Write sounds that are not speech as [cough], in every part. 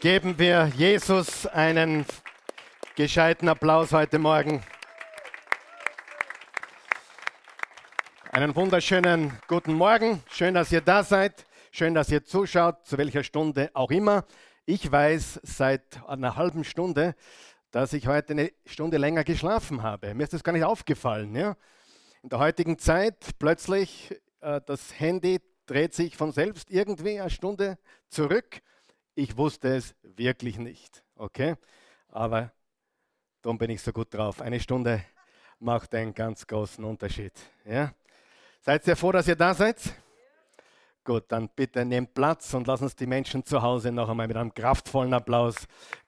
Geben wir Jesus einen gescheiten Applaus heute Morgen. Einen wunderschönen guten Morgen. Schön, dass ihr da seid. Schön, dass ihr zuschaut, zu welcher Stunde auch immer. Ich weiß seit einer halben Stunde, dass ich heute eine Stunde länger geschlafen habe. Mir ist das gar nicht aufgefallen. Ja? In der heutigen Zeit plötzlich äh, das Handy dreht sich von selbst irgendwie eine Stunde zurück. Ich wusste es wirklich nicht. Okay? Aber darum bin ich so gut drauf. Eine Stunde macht einen ganz großen Unterschied. Ja? Seid ihr froh, dass ihr da seid? Gut, dann bitte nehmt Platz und lasst uns die Menschen zu Hause noch einmal mit einem kraftvollen Applaus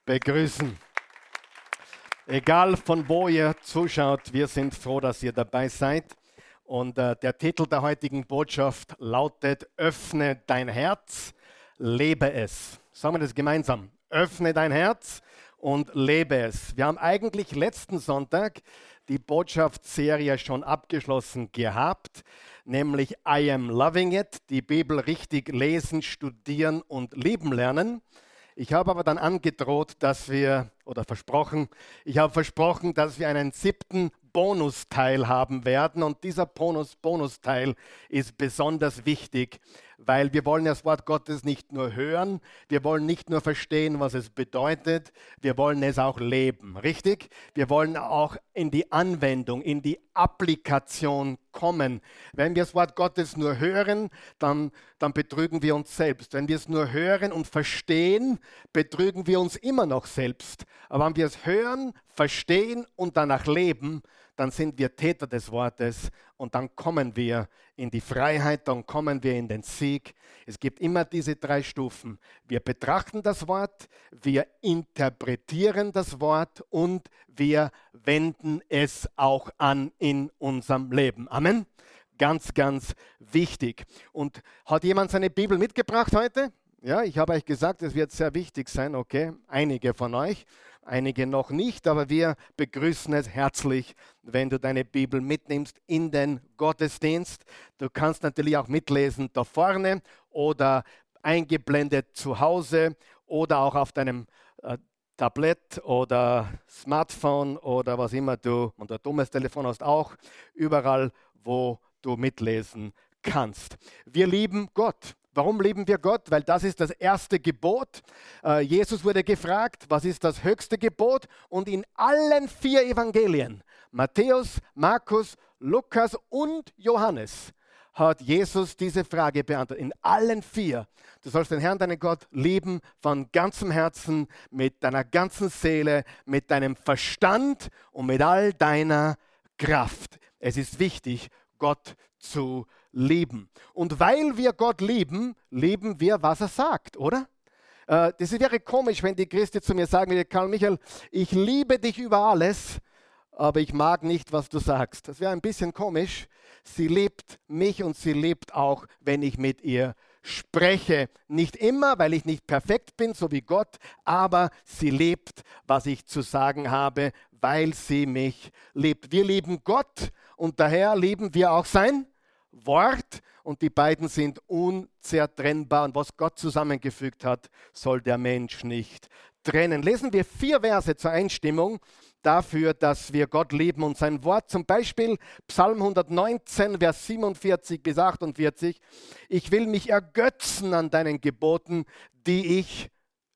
begrüßen. Egal von wo ihr zuschaut, wir sind froh, dass ihr dabei seid. Und äh, der Titel der heutigen Botschaft lautet, öffne dein Herz, lebe es. Sagen wir das gemeinsam. Öffne dein Herz und lebe es. Wir haben eigentlich letzten Sonntag die Botschaftsserie schon abgeschlossen gehabt, nämlich I am loving it, die Bibel richtig lesen, studieren und lieben lernen. Ich habe aber dann angedroht, dass wir, oder versprochen, ich habe versprochen, dass wir einen siebten Bonusteil haben werden. Und dieser Bonus, Bonusteil ist besonders wichtig, weil wir wollen das Wort Gottes nicht nur hören, wir wollen nicht nur verstehen, was es bedeutet, wir wollen es auch leben, richtig? Wir wollen auch in die Anwendung, in die Applikation kommen. Wenn wir das Wort Gottes nur hören, dann, dann betrügen wir uns selbst. Wenn wir es nur hören und verstehen, betrügen wir uns immer noch selbst. Aber wenn wir es hören, verstehen und danach leben, dann sind wir Täter des Wortes und dann kommen wir in die Freiheit, dann kommen wir in den Sieg. Es gibt immer diese drei Stufen. Wir betrachten das Wort, wir interpretieren das Wort und wir wenden es auch an in unserem Leben. Amen. Ganz, ganz wichtig. Und hat jemand seine Bibel mitgebracht heute? Ja, ich habe euch gesagt, es wird sehr wichtig sein, okay? Einige von euch einige noch nicht, aber wir begrüßen es herzlich, wenn du deine Bibel mitnimmst in den Gottesdienst. Du kannst natürlich auch mitlesen da vorne oder eingeblendet zu Hause oder auch auf deinem äh, Tablet oder Smartphone oder was immer du, und ein dummes Telefon hast auch, überall, wo du mitlesen kannst. Wir lieben Gott. Warum lieben wir Gott? Weil das ist das erste Gebot. Äh, Jesus wurde gefragt, was ist das höchste Gebot? Und in allen vier Evangelien, Matthäus, Markus, Lukas und Johannes, hat Jesus diese Frage beantwortet. In allen vier. Du sollst den Herrn, deinen Gott, lieben von ganzem Herzen, mit deiner ganzen Seele, mit deinem Verstand und mit all deiner Kraft. Es ist wichtig, Gott zu lieben. Und weil wir Gott lieben, lieben wir, was er sagt, oder? Äh, das wäre komisch, wenn die Christen zu mir sagen würde, Karl Michael, ich liebe dich über alles, aber ich mag nicht, was du sagst. Das wäre ein bisschen komisch. Sie liebt mich und sie liebt auch, wenn ich mit ihr spreche. Nicht immer, weil ich nicht perfekt bin, so wie Gott, aber sie liebt, was ich zu sagen habe, weil sie mich liebt. Wir lieben Gott und daher lieben wir auch sein Wort und die beiden sind unzertrennbar. Und was Gott zusammengefügt hat, soll der Mensch nicht trennen. Lesen wir vier Verse zur Einstimmung dafür, dass wir Gott lieben und sein Wort. Zum Beispiel Psalm 119, Vers 47 bis 48. Ich will mich ergötzen an deinen Geboten, die ich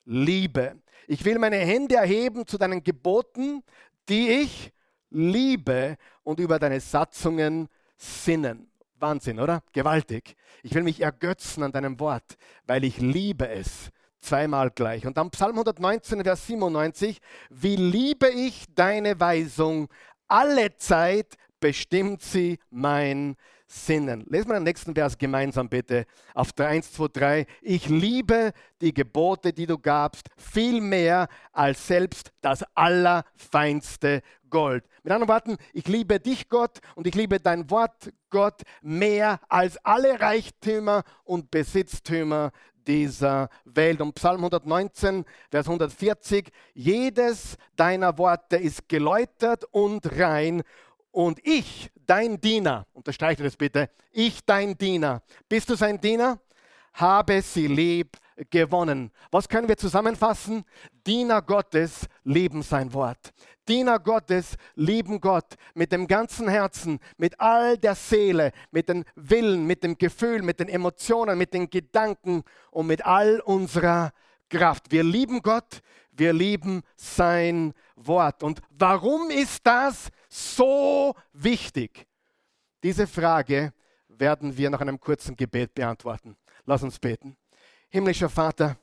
liebe. Ich will meine Hände erheben zu deinen Geboten, die ich liebe und über deine Satzungen sinnen. Wahnsinn, oder? Gewaltig. Ich will mich ergötzen an deinem Wort, weil ich liebe es. Zweimal gleich. Und dann Psalm 119, Vers 97. Wie liebe ich deine Weisung? Alle Zeit bestimmt sie mein Sinnen. Lesen wir den nächsten Vers gemeinsam bitte. Auf 3, 1, 2, 3. Ich liebe die Gebote, die du gabst, viel mehr als selbst das allerfeinste Gold. Mit anderen Worten, ich liebe dich, Gott, und ich liebe dein Wort, Gott, mehr als alle Reichtümer und Besitztümer dieser Welt. Und Psalm 119, Vers 140, jedes deiner Worte ist geläutert und rein. Und ich, dein Diener, unterstreiche das bitte, ich, dein Diener, bist du sein Diener? Habe sie lieb gewonnen. Was können wir zusammenfassen? Diener Gottes lieben sein Wort. Diener Gottes lieben Gott mit dem ganzen Herzen, mit all der Seele, mit dem Willen, mit dem Gefühl, mit den Emotionen, mit den Gedanken und mit all unserer Kraft. Wir lieben Gott, wir lieben sein Wort. Und warum ist das so wichtig? Diese Frage werden wir nach einem kurzen Gebet beantworten. Lass uns beten. Himmlischer Vater,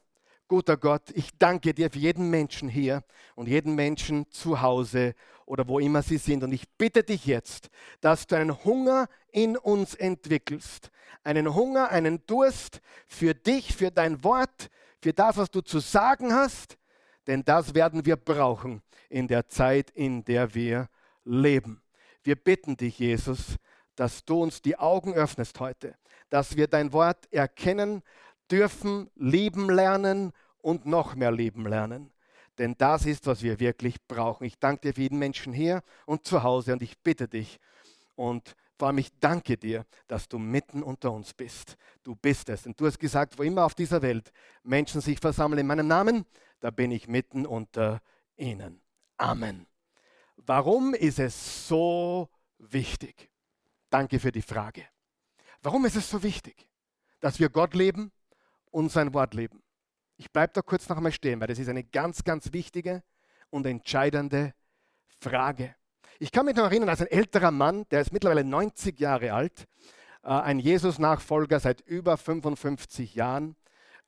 guter Gott, ich danke dir für jeden Menschen hier und jeden Menschen zu Hause oder wo immer sie sind. Und ich bitte dich jetzt, dass du einen Hunger in uns entwickelst. Einen Hunger, einen Durst für dich, für dein Wort, für das, was du zu sagen hast. Denn das werden wir brauchen in der Zeit, in der wir leben. Wir bitten dich, Jesus, dass du uns die Augen öffnest heute, dass wir dein Wort erkennen dürfen, lieben lernen und noch mehr lieben lernen. Denn das ist, was wir wirklich brauchen. Ich danke dir für jeden Menschen hier und zu Hause und ich bitte dich und vor allem ich danke dir, dass du mitten unter uns bist. Du bist es. Und du hast gesagt, wo immer auf dieser Welt Menschen sich versammeln in meinem Namen, da bin ich mitten unter ihnen. Amen. Warum ist es so wichtig? Danke für die Frage. Warum ist es so wichtig, dass wir Gott leben und sein Wort leben? Ich bleibe da kurz noch einmal stehen, weil das ist eine ganz, ganz wichtige und entscheidende Frage. Ich kann mich noch erinnern, als ein älterer Mann, der ist mittlerweile 90 Jahre alt, äh, ein Jesus-Nachfolger seit über 55 Jahren.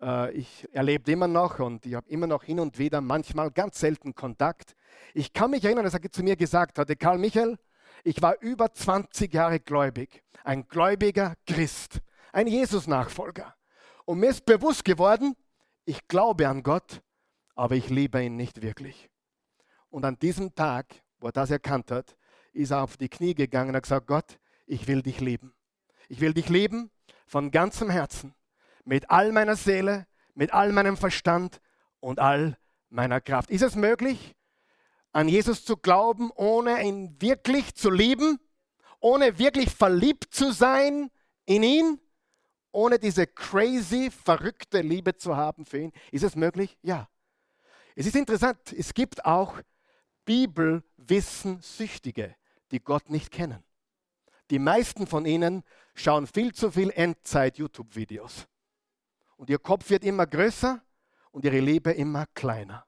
Äh, ich erlebe immer noch und ich habe immer noch hin und wieder, manchmal ganz selten Kontakt. Ich kann mich erinnern, dass er zu mir gesagt hatte, Karl Michael, ich war über 20 Jahre gläubig, ein gläubiger Christ, ein Jesus-Nachfolger. Und mir ist bewusst geworden, ich glaube an Gott, aber ich liebe ihn nicht wirklich. Und an diesem Tag, wo er das erkannt hat, ist er auf die Knie gegangen und hat gesagt, Gott, ich will dich lieben. Ich will dich lieben von ganzem Herzen, mit all meiner Seele, mit all meinem Verstand und all meiner Kraft. Ist es möglich, an Jesus zu glauben, ohne ihn wirklich zu lieben, ohne wirklich verliebt zu sein in ihn, ohne diese crazy, verrückte Liebe zu haben für ihn. Ist es möglich? Ja. Es ist interessant, es gibt auch Bibelwissenssüchtige, die Gott nicht kennen. Die meisten von ihnen schauen viel zu viel Endzeit-YouTube-Videos. Und ihr Kopf wird immer größer und ihre Liebe immer kleiner.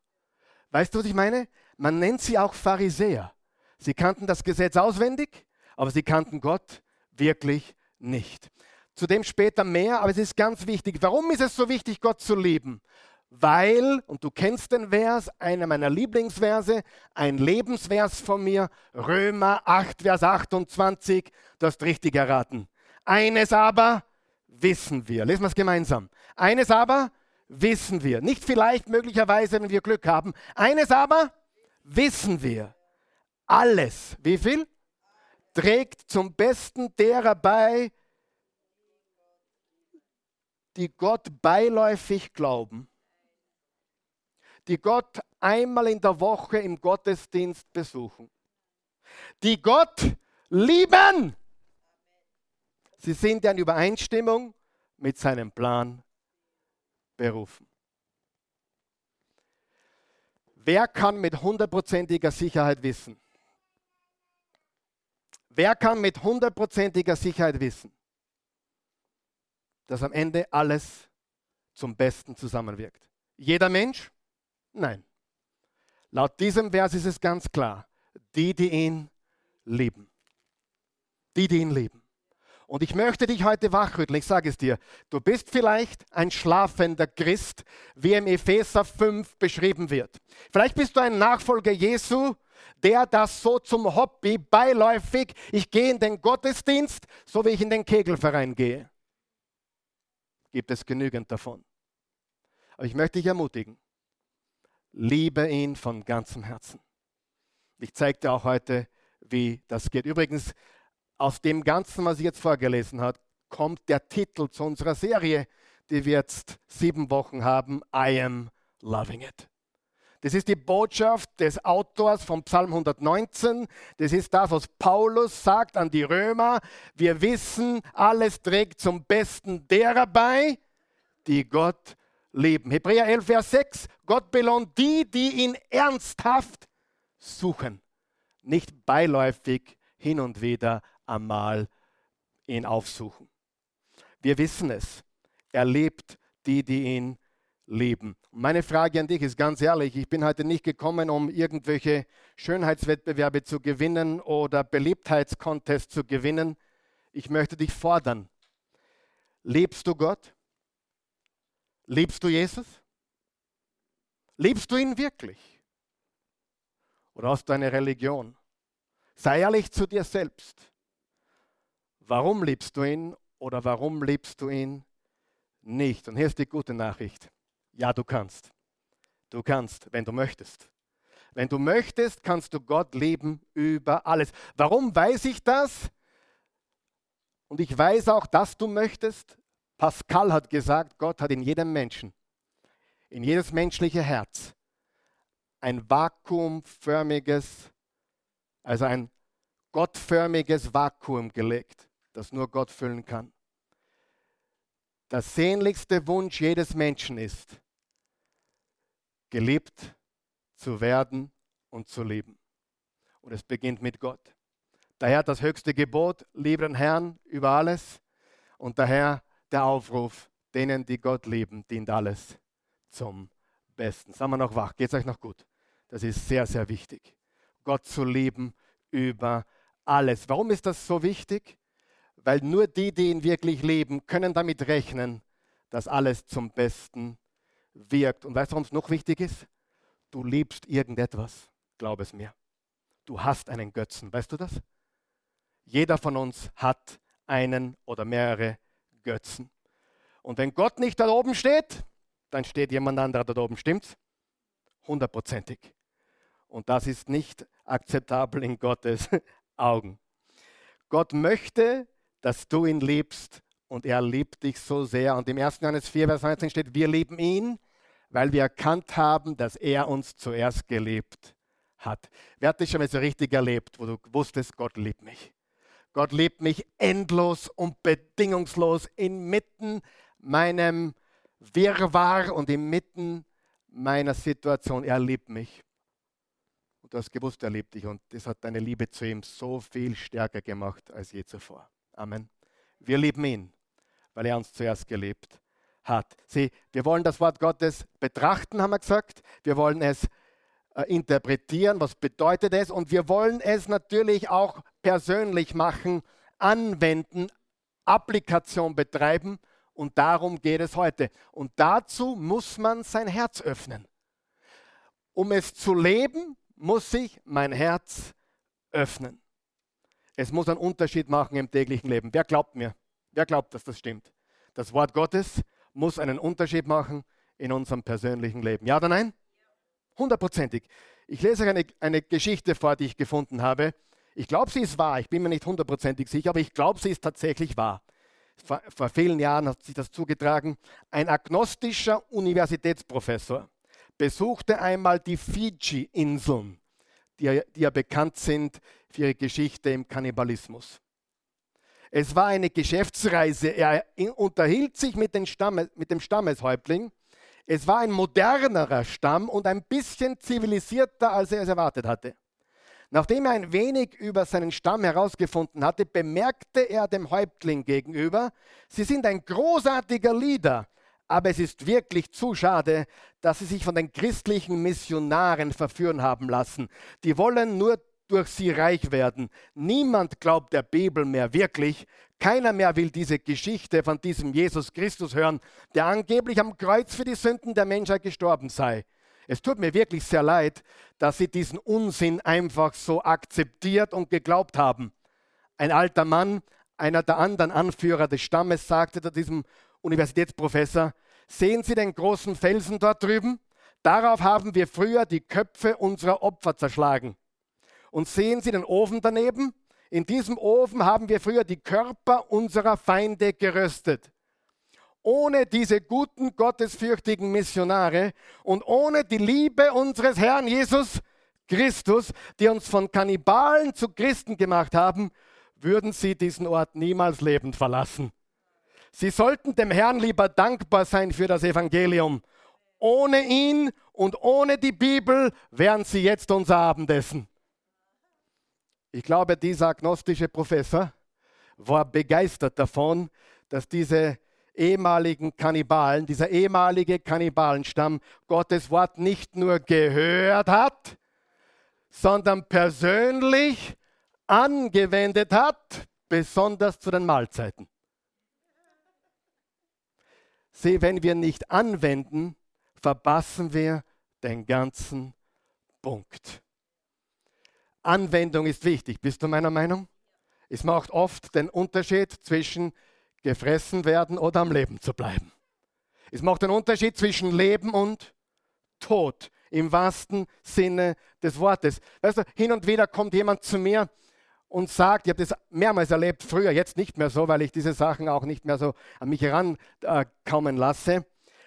Weißt du, was ich meine? Man nennt sie auch Pharisäer. Sie kannten das Gesetz auswendig, aber sie kannten Gott wirklich nicht. Zudem später mehr, aber es ist ganz wichtig. Warum ist es so wichtig, Gott zu lieben? Weil, und du kennst den Vers, einer meiner Lieblingsverse, ein Lebensvers von mir, Römer 8, Vers 28, du hast richtig erraten. Eines aber wissen wir. Lesen wir es gemeinsam. Eines aber wissen wir. Nicht vielleicht, möglicherweise, wenn wir Glück haben. Eines aber wissen wir, alles, wie viel? Trägt zum Besten derer bei, die Gott beiläufig glauben, die Gott einmal in der Woche im Gottesdienst besuchen, die Gott lieben. Sie sind in Übereinstimmung mit seinem Plan berufen. Wer kann mit hundertprozentiger Sicherheit wissen? Wer kann mit hundertprozentiger Sicherheit wissen, dass am Ende alles zum Besten zusammenwirkt? Jeder Mensch? Nein. Laut diesem Vers ist es ganz klar, die, die ihn lieben. Die, die ihn lieben. Und ich möchte dich heute wachrütteln. Ich sage es dir. Du bist vielleicht ein schlafender Christ, wie im Epheser 5 beschrieben wird. Vielleicht bist du ein Nachfolger Jesu, der das so zum Hobby beiläufig, ich gehe in den Gottesdienst, so wie ich in den Kegelverein gehe. Gibt es genügend davon. Aber ich möchte dich ermutigen. Liebe ihn von ganzem Herzen. Ich zeige dir auch heute, wie das geht. Übrigens, aus dem Ganzen, was ich jetzt vorgelesen habe, kommt der Titel zu unserer Serie, die wir jetzt sieben Wochen haben, I am loving it. Das ist die Botschaft des Autors vom Psalm 119. Das ist das, was Paulus sagt an die Römer. Wir wissen, alles trägt zum Besten derer bei, die Gott leben. Hebräer 11, Vers 6. Gott belohnt die, die ihn ernsthaft suchen. Nicht beiläufig hin und wieder einmal ihn aufsuchen. Wir wissen es. Er lebt die, die ihn lieben. Meine Frage an dich ist ganz ehrlich, ich bin heute nicht gekommen, um irgendwelche Schönheitswettbewerbe zu gewinnen oder Beliebtheitscontests zu gewinnen. Ich möchte dich fordern. Lebst du Gott? Liebst du Jesus? Liebst du ihn wirklich? Oder hast du eine Religion? Sei ehrlich zu dir selbst. Warum liebst du ihn oder warum liebst du ihn nicht? Und hier ist die gute Nachricht. Ja, du kannst. Du kannst, wenn du möchtest. Wenn du möchtest, kannst du Gott lieben über alles. Warum weiß ich das? Und ich weiß auch, dass du möchtest. Pascal hat gesagt, Gott hat in jedem Menschen, in jedes menschliche Herz, ein vakuumförmiges, also ein gottförmiges Vakuum gelegt, das nur Gott füllen kann. Der sehnlichste Wunsch jedes Menschen ist, geliebt zu werden und zu leben. Und es beginnt mit Gott. Daher das höchste Gebot, liebe den Herrn über alles. Und daher der Aufruf, denen, die Gott lieben, dient alles zum Besten. Sagen wir noch wach, geht es euch noch gut? Das ist sehr, sehr wichtig. Gott zu lieben über alles. Warum ist das so wichtig? Weil nur die, die ihn wirklich leben, können damit rechnen, dass alles zum Besten wirkt. Und weißt du, es noch wichtig ist? Du liebst irgendetwas, glaub es mir. Du hast einen Götzen, weißt du das? Jeder von uns hat einen oder mehrere Götzen. Und wenn Gott nicht da oben steht, dann steht jemand anderer da oben, stimmt's? Hundertprozentig. Und das ist nicht akzeptabel in Gottes [laughs] Augen. Gott möchte, dass du ihn liebst und er liebt dich so sehr. Und im 1. Johannes 4, Vers 19 steht, wir lieben ihn, weil wir erkannt haben, dass er uns zuerst gelebt hat. Wer hat das schon mal so richtig erlebt, wo du wusstest, Gott liebt mich? Gott liebt mich endlos und bedingungslos inmitten meinem Wirrwarr und inmitten meiner Situation. Er liebt mich. Und du hast gewusst, er liebt dich. Und das hat deine Liebe zu ihm so viel stärker gemacht als je zuvor. Amen. Wir lieben ihn, weil er uns zuerst gelebt hat. Sieh, wir wollen das Wort Gottes betrachten, haben wir gesagt. Wir wollen es äh, interpretieren, was bedeutet es. Und wir wollen es natürlich auch persönlich machen, anwenden, Applikation betreiben. Und darum geht es heute. Und dazu muss man sein Herz öffnen. Um es zu leben, muss ich mein Herz öffnen. Es muss einen Unterschied machen im täglichen Leben. Wer glaubt mir? Wer glaubt, dass das stimmt? Das Wort Gottes muss einen Unterschied machen in unserem persönlichen Leben. Ja oder nein? Hundertprozentig. Ich lese euch eine, eine Geschichte vor, die ich gefunden habe. Ich glaube, sie ist wahr. Ich bin mir nicht hundertprozentig sicher, aber ich glaube, sie ist tatsächlich wahr. Vor, vor vielen Jahren hat sich das zugetragen. Ein agnostischer Universitätsprofessor besuchte einmal die Fiji-Inseln, die, die ja bekannt sind für ihre Geschichte im Kannibalismus. Es war eine Geschäftsreise. Er unterhielt sich mit, Stamme, mit dem Stammeshäuptling. Es war ein modernerer Stamm und ein bisschen zivilisierter, als er es erwartet hatte. Nachdem er ein wenig über seinen Stamm herausgefunden hatte, bemerkte er dem Häuptling gegenüber, Sie sind ein großartiger Leader, aber es ist wirklich zu schade, dass Sie sich von den christlichen Missionaren verführen haben lassen. Die wollen nur durch sie reich werden. Niemand glaubt der Bibel mehr wirklich. Keiner mehr will diese Geschichte von diesem Jesus Christus hören, der angeblich am Kreuz für die Sünden der Menschheit gestorben sei. Es tut mir wirklich sehr leid, dass sie diesen Unsinn einfach so akzeptiert und geglaubt haben. Ein alter Mann, einer der anderen Anführer des Stammes, sagte zu diesem Universitätsprofessor, sehen Sie den großen Felsen dort drüben? Darauf haben wir früher die Köpfe unserer Opfer zerschlagen. Und sehen Sie den Ofen daneben? In diesem Ofen haben wir früher die Körper unserer Feinde geröstet. Ohne diese guten, gottesfürchtigen Missionare und ohne die Liebe unseres Herrn Jesus Christus, die uns von Kannibalen zu Christen gemacht haben, würden sie diesen Ort niemals lebend verlassen. Sie sollten dem Herrn lieber dankbar sein für das Evangelium. Ohne ihn und ohne die Bibel wären sie jetzt unser Abendessen. Ich glaube, dieser agnostische Professor war begeistert davon, dass diese ehemaligen Kannibalen, dieser ehemalige Kannibalenstamm Gottes Wort nicht nur gehört hat, sondern persönlich angewendet hat, besonders zu den Mahlzeiten. Sieh, wenn wir nicht anwenden, verpassen wir den ganzen Punkt. Anwendung ist wichtig. Bist du meiner Meinung? Es macht oft den Unterschied zwischen gefressen werden oder am Leben zu bleiben. Es macht einen Unterschied zwischen Leben und Tod im wahrsten Sinne des Wortes. Weißt du, hin und wieder kommt jemand zu mir und sagt, ich habe das mehrmals erlebt, früher, jetzt nicht mehr so, weil ich diese Sachen auch nicht mehr so an mich herankommen äh, lasse.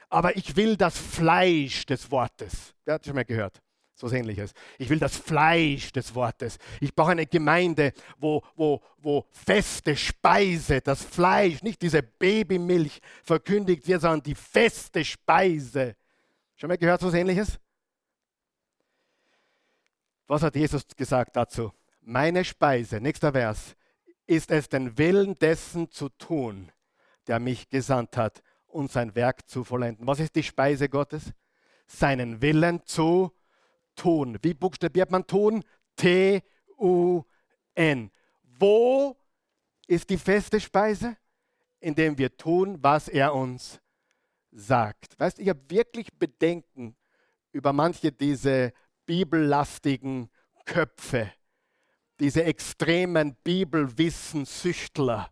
Aber ich will das Fleisch des Wortes. Wer hat schon mal gehört? So ähnliches. Ich will das Fleisch des Wortes. Ich brauche eine Gemeinde, wo, wo, wo feste Speise, das Fleisch, nicht diese Babymilch verkündigt wird, sondern die feste Speise. Schon mal gehört so ähnliches? Was hat Jesus gesagt dazu? Meine Speise, nächster Vers, ist es den Willen dessen zu tun, der mich gesandt hat und sein Werk zu vollenden. Was ist die Speise Gottes? Seinen Willen zu tun. Wie buchstabiert man tun? T-U-N. Wo ist die feste Speise? Indem wir tun, was er uns sagt. Weißt du, ich habe wirklich Bedenken über manche diese bibellastigen Köpfe, diese extremen Bibelwissenssüchtler,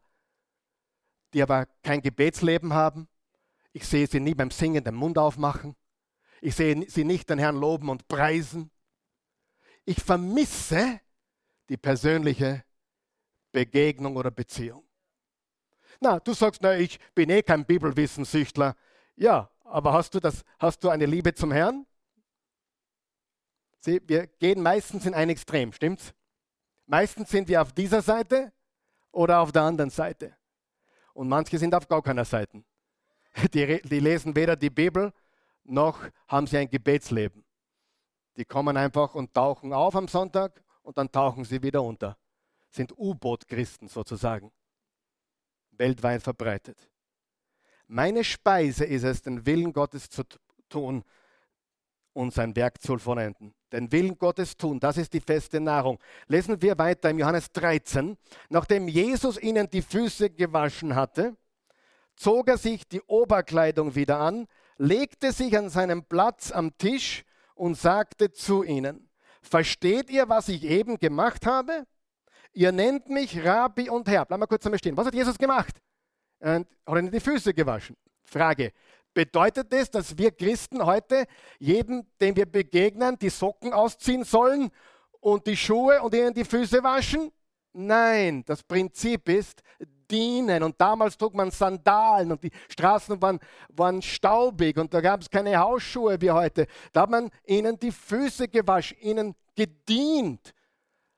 die aber kein Gebetsleben haben. Ich sehe sie nie beim Singen den Mund aufmachen. Ich sehe sie nicht den Herrn loben und preisen. Ich vermisse die persönliche Begegnung oder Beziehung. Na, du sagst, na, ich bin eh kein Bibelwissenssüchtler. Ja, aber hast du, das, hast du eine Liebe zum Herrn? Sieh, wir gehen meistens in ein Extrem, stimmt's? Meistens sind wir auf dieser Seite oder auf der anderen Seite. Und manche sind auf gar keiner Seite. Die, die lesen weder die Bibel noch haben sie ein Gebetsleben. Die kommen einfach und tauchen auf am Sonntag und dann tauchen sie wieder unter. Sind U-Boot-Christen sozusagen. Weltweit verbreitet. Meine Speise ist es, den Willen Gottes zu tun und sein Werk zu vollenden den Willen Gottes tun. Das ist die feste Nahrung. Lesen wir weiter im Johannes 13. Nachdem Jesus ihnen die Füße gewaschen hatte, zog er sich die Oberkleidung wieder an, legte sich an seinen Platz am Tisch und sagte zu ihnen, versteht ihr, was ich eben gemacht habe? Ihr nennt mich Rabbi und Herr. Bleib mal kurz einmal stehen. Was hat Jesus gemacht? Er hat ihnen die Füße gewaschen. Frage, Bedeutet das, dass wir Christen heute jedem, dem wir begegnen, die Socken ausziehen sollen und die Schuhe und ihnen die Füße waschen? Nein, das Prinzip ist dienen. Und damals trug man Sandalen und die Straßen waren, waren staubig und da gab es keine Hausschuhe wie heute. Da hat man ihnen die Füße gewaschen, ihnen gedient.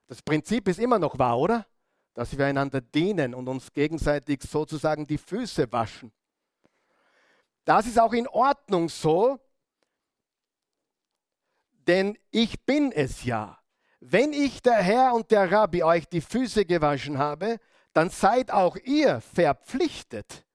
Das Prinzip ist immer noch wahr, oder? Dass wir einander dienen und uns gegenseitig sozusagen die Füße waschen. Das ist auch in Ordnung so, denn ich bin es ja. Wenn ich der Herr und der Rabbi euch die Füße gewaschen habe, dann seid auch ihr verpflichtet,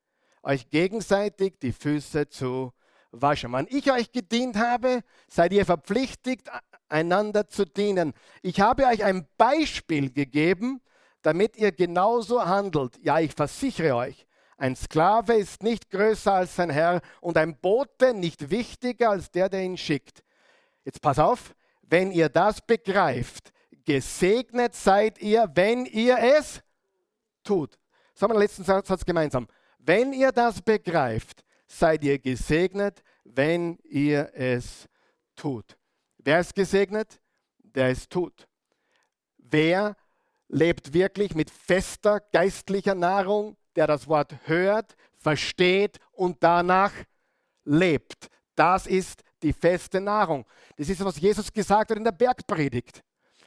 euch gegenseitig die Füße zu waschen. Wenn ich euch gedient habe, seid ihr verpflichtet, einander zu dienen. Ich habe euch ein Beispiel gegeben, damit ihr genauso handelt. Ja, ich versichere euch, ein Sklave ist nicht größer als sein Herr und ein Bote nicht wichtiger als der, der ihn schickt. Jetzt pass auf, wenn ihr das begreift, gesegnet seid ihr, wenn ihr es tut. Sagen wir den letzten Satz gemeinsam. Wenn ihr das begreift, seid ihr gesegnet, wenn ihr es tut. Wer ist gesegnet? Der es tut. Wer lebt wirklich mit fester geistlicher Nahrung? der das Wort hört, versteht und danach lebt. Das ist die feste Nahrung. Das ist, was Jesus gesagt hat in der Bergpredigt.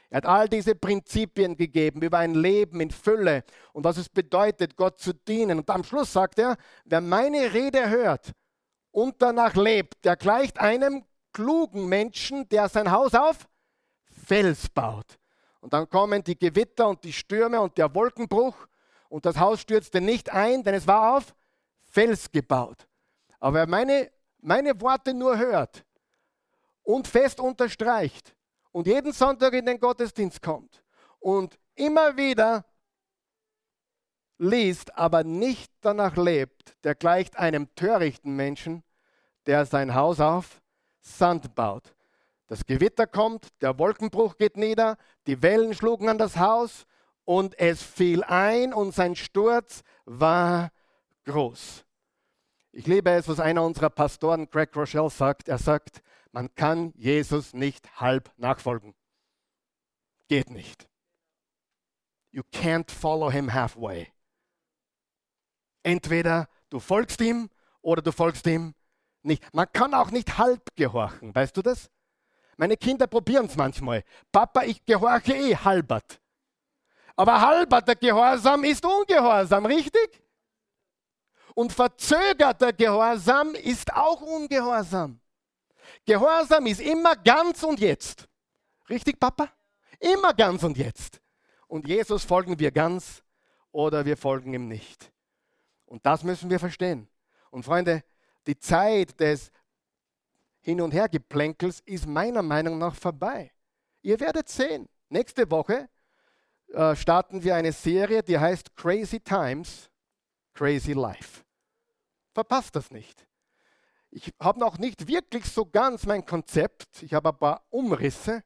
Er hat all diese Prinzipien gegeben über ein Leben in Fülle und was es bedeutet, Gott zu dienen. Und am Schluss sagt er, wer meine Rede hört und danach lebt, der gleicht einem klugen Menschen, der sein Haus auf Fels baut. Und dann kommen die Gewitter und die Stürme und der Wolkenbruch und das Haus stürzte nicht ein, denn es war auf Fels gebaut. Aber wer meine, meine Worte nur hört und fest unterstreicht und jeden Sonntag in den Gottesdienst kommt und immer wieder liest, aber nicht danach lebt, der gleicht einem törichten Menschen, der sein Haus auf Sand baut. Das Gewitter kommt, der Wolkenbruch geht nieder, die Wellen schlugen an das Haus und es fiel ein und sein Sturz war groß. Ich liebe es, was einer unserer Pastoren, Craig Rochelle, sagt. Er sagt, man kann Jesus nicht halb nachfolgen. Geht nicht. You can't follow him halfway. Entweder du folgst ihm oder du folgst ihm nicht. Man kann auch nicht halb gehorchen, weißt du das? Meine Kinder probieren es manchmal. Papa, ich gehorche eh halbert. Aber halberter Gehorsam ist Ungehorsam, richtig? Und verzögerter Gehorsam ist auch Ungehorsam. Gehorsam ist immer ganz und jetzt. Richtig, Papa? Immer ganz und jetzt. Und Jesus folgen wir ganz oder wir folgen ihm nicht. Und das müssen wir verstehen. Und Freunde, die Zeit des Hin- und Hergeplänkels ist meiner Meinung nach vorbei. Ihr werdet sehen. Nächste Woche äh, starten wir eine Serie, die heißt Crazy Times, Crazy Life. Verpasst das nicht. Ich habe noch nicht wirklich so ganz mein Konzept. Ich habe ein paar Umrisse,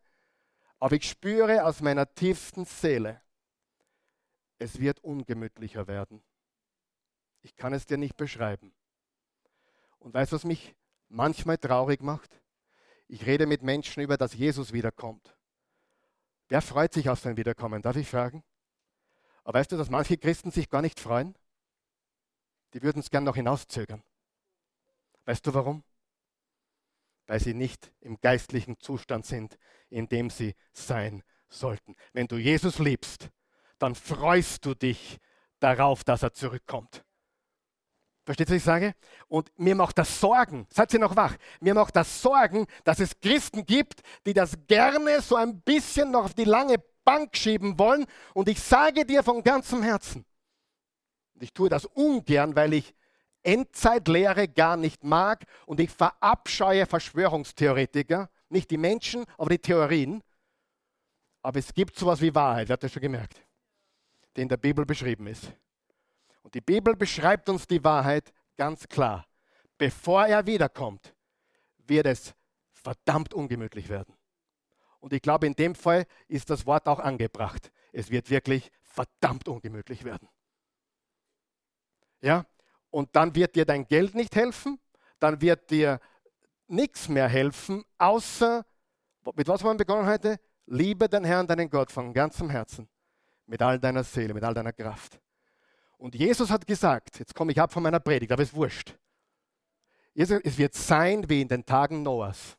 aber ich spüre aus meiner tiefsten Seele, es wird ungemütlicher werden. Ich kann es dir nicht beschreiben. Und weißt du, was mich manchmal traurig macht? Ich rede mit Menschen über, dass Jesus wiederkommt. Wer freut sich auf sein Wiederkommen? Darf ich fragen? Aber weißt du, dass manche Christen sich gar nicht freuen? Die würden es gern noch hinauszögern. Weißt du warum? Weil sie nicht im geistlichen Zustand sind, in dem sie sein sollten. Wenn du Jesus liebst, dann freust du dich darauf, dass er zurückkommt. Versteht ihr, was ich sage? Und mir macht das Sorgen, seid ihr noch wach? Mir macht das Sorgen, dass es Christen gibt, die das gerne so ein bisschen noch auf die lange Bank schieben wollen. Und ich sage dir von ganzem Herzen, ich tue das ungern, weil ich Endzeitlehre gar nicht mag und ich verabscheue Verschwörungstheoretiker, nicht die Menschen, aber die Theorien. Aber es gibt sowas wie Wahrheit, habt ihr schon gemerkt, die in der Bibel beschrieben ist. Und die Bibel beschreibt uns die Wahrheit ganz klar. Bevor er wiederkommt, wird es verdammt ungemütlich werden. Und ich glaube, in dem Fall ist das Wort auch angebracht. Es wird wirklich verdammt ungemütlich werden. Ja, und dann wird dir dein Geld nicht helfen, dann wird dir nichts mehr helfen, außer, mit was haben wir begonnen heute? Liebe den Herrn, deinen Gott von ganzem Herzen, mit all deiner Seele, mit all deiner Kraft. Und Jesus hat gesagt, jetzt komme ich ab von meiner Predigt, aber es wurscht. Es wird sein wie in den Tagen Noahs.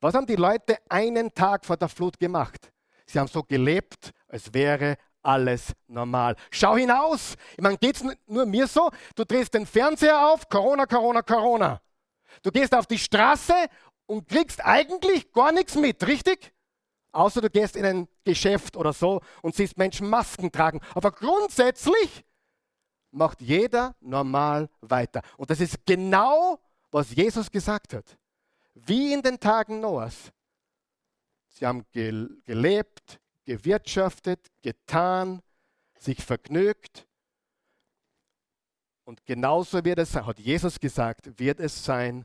Was haben die Leute einen Tag vor der Flut gemacht? Sie haben so gelebt, als wäre alles normal. Schau hinaus. Ich meine, geht es nur mir so? Du drehst den Fernseher auf, Corona, Corona, Corona. Du gehst auf die Straße und kriegst eigentlich gar nichts mit, richtig? Außer du gehst in ein Geschäft oder so und siehst Menschen Masken tragen. Aber grundsätzlich macht jeder normal weiter. Und das ist genau, was Jesus gesagt hat. Wie in den Tagen Noahs. Sie haben gelebt, gewirtschaftet, getan, sich vergnügt. Und genauso wird es, hat Jesus gesagt, wird es sein,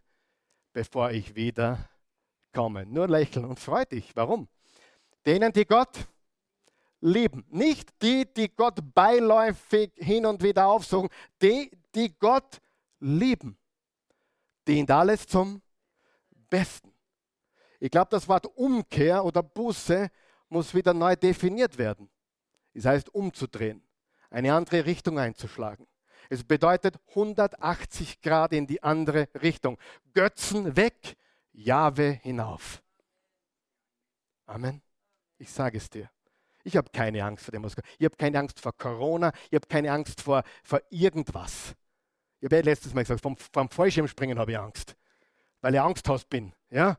bevor ich wieder komme. Nur lächeln und freu dich. Warum? Denen, die Gott lieben. Nicht die, die Gott beiläufig hin und wieder aufsuchen. Die, die Gott lieben. Dient alles zum Besten. Ich glaube, das Wort Umkehr oder Buße muss wieder neu definiert werden. Das heißt, umzudrehen, eine andere Richtung einzuschlagen. Es bedeutet 180 Grad in die andere Richtung. Götzen weg, Jahwe hinauf. Amen. Ich sage es dir. Ich habe keine Angst vor dem, kommt. Ich habe keine Angst vor Corona. Ich habe keine Angst vor, vor irgendwas. Ich habe ja letztes Mal gesagt, vom, vom Fallschirmspringen habe ich Angst, weil ich Angsthaus bin. Ja?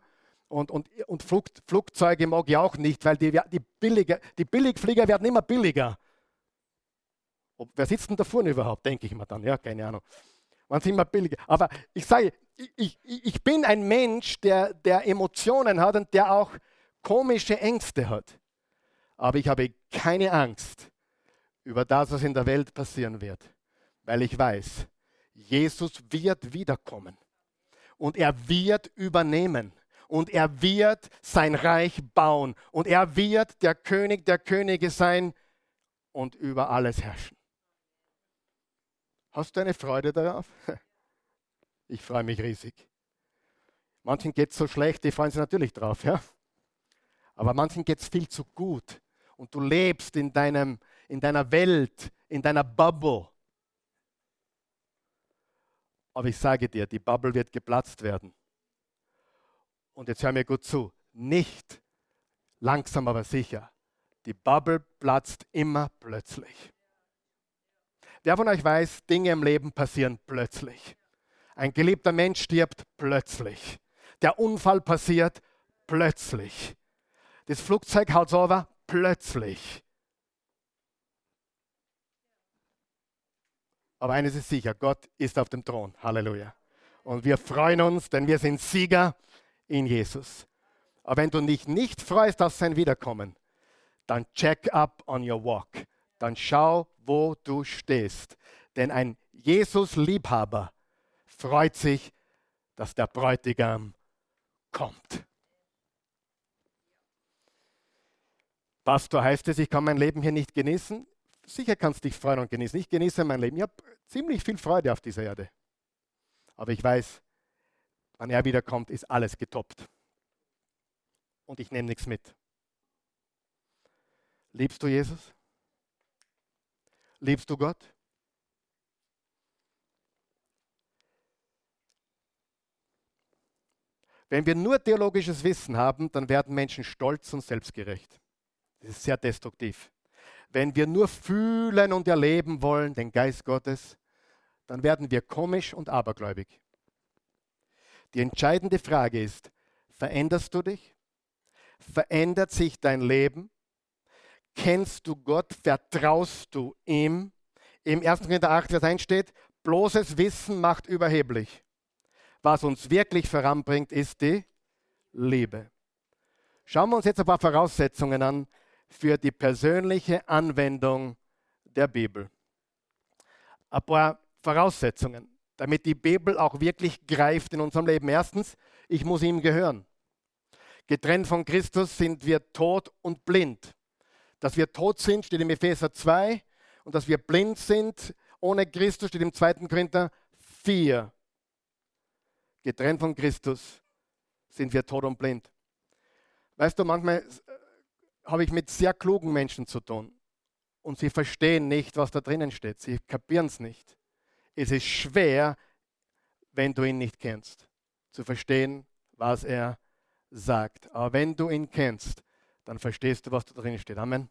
Und, und, und Flug, Flugzeuge mag ich auch nicht, weil die, die, billiger, die Billigflieger werden immer billiger. Ob, wer sitzt denn da vorne überhaupt, denke ich mir dann. Ja, keine Ahnung. Man sind immer billiger. Aber ich sage, ich, ich, ich bin ein Mensch, der, der Emotionen hat und der auch komische Ängste hat. Aber ich habe keine Angst über das, was in der Welt passieren wird, weil ich weiß, Jesus wird wiederkommen und er wird übernehmen und er wird sein Reich bauen und er wird der König der Könige sein und über alles herrschen. Hast du eine Freude darauf? [laughs] Ich freue mich riesig. Manchen geht es so schlecht, die freuen sich natürlich drauf, ja. Aber manchen geht es viel zu gut. Und du lebst in, deinem, in deiner Welt, in deiner Bubble. Aber ich sage dir, die Bubble wird geplatzt werden. Und jetzt hör mir gut zu. Nicht langsam, aber sicher. Die Bubble platzt immer plötzlich. Wer von euch weiß, Dinge im Leben passieren plötzlich. Ein geliebter Mensch stirbt plötzlich. Der Unfall passiert plötzlich. Das Flugzeug haut over plötzlich. Aber eines ist sicher, Gott ist auf dem Thron. Halleluja. Und wir freuen uns, denn wir sind Sieger in Jesus. Aber wenn du dich nicht freust auf sein Wiederkommen, dann check up on your walk. Dann schau, wo du stehst. Denn ein Jesus-Liebhaber freut sich, dass der Bräutigam kommt. Pastor heißt es, ich kann mein Leben hier nicht genießen. Sicher kannst du dich freuen und genießen. Ich genieße mein Leben. Ich habe ziemlich viel Freude auf dieser Erde. Aber ich weiß, wenn er wiederkommt, ist alles getoppt. Und ich nehme nichts mit. Liebst du Jesus? Liebst du Gott? Wenn wir nur theologisches Wissen haben, dann werden Menschen stolz und selbstgerecht. Das ist sehr destruktiv. Wenn wir nur fühlen und erleben wollen, den Geist Gottes, dann werden wir komisch und abergläubig. Die entscheidende Frage ist, veränderst du dich? Verändert sich dein Leben? Kennst du Gott? Vertraust du ihm? Im 1. Korinther 8, Vers 1 steht, bloßes Wissen macht überheblich. Was uns wirklich voranbringt, ist die Liebe. Schauen wir uns jetzt ein paar Voraussetzungen an für die persönliche Anwendung der Bibel. Ein paar Voraussetzungen, damit die Bibel auch wirklich greift in unserem Leben. Erstens, ich muss ihm gehören. Getrennt von Christus sind wir tot und blind. Dass wir tot sind, steht im Epheser 2 und dass wir blind sind ohne Christus, steht im 2. Korinther 4. Getrennt von Christus sind wir tot und blind. Weißt du, manchmal habe ich mit sehr klugen Menschen zu tun und sie verstehen nicht, was da drinnen steht. Sie kapieren es nicht. Es ist schwer, wenn du ihn nicht kennst, zu verstehen, was er sagt. Aber wenn du ihn kennst, dann verstehst du, was da drinnen steht. Amen.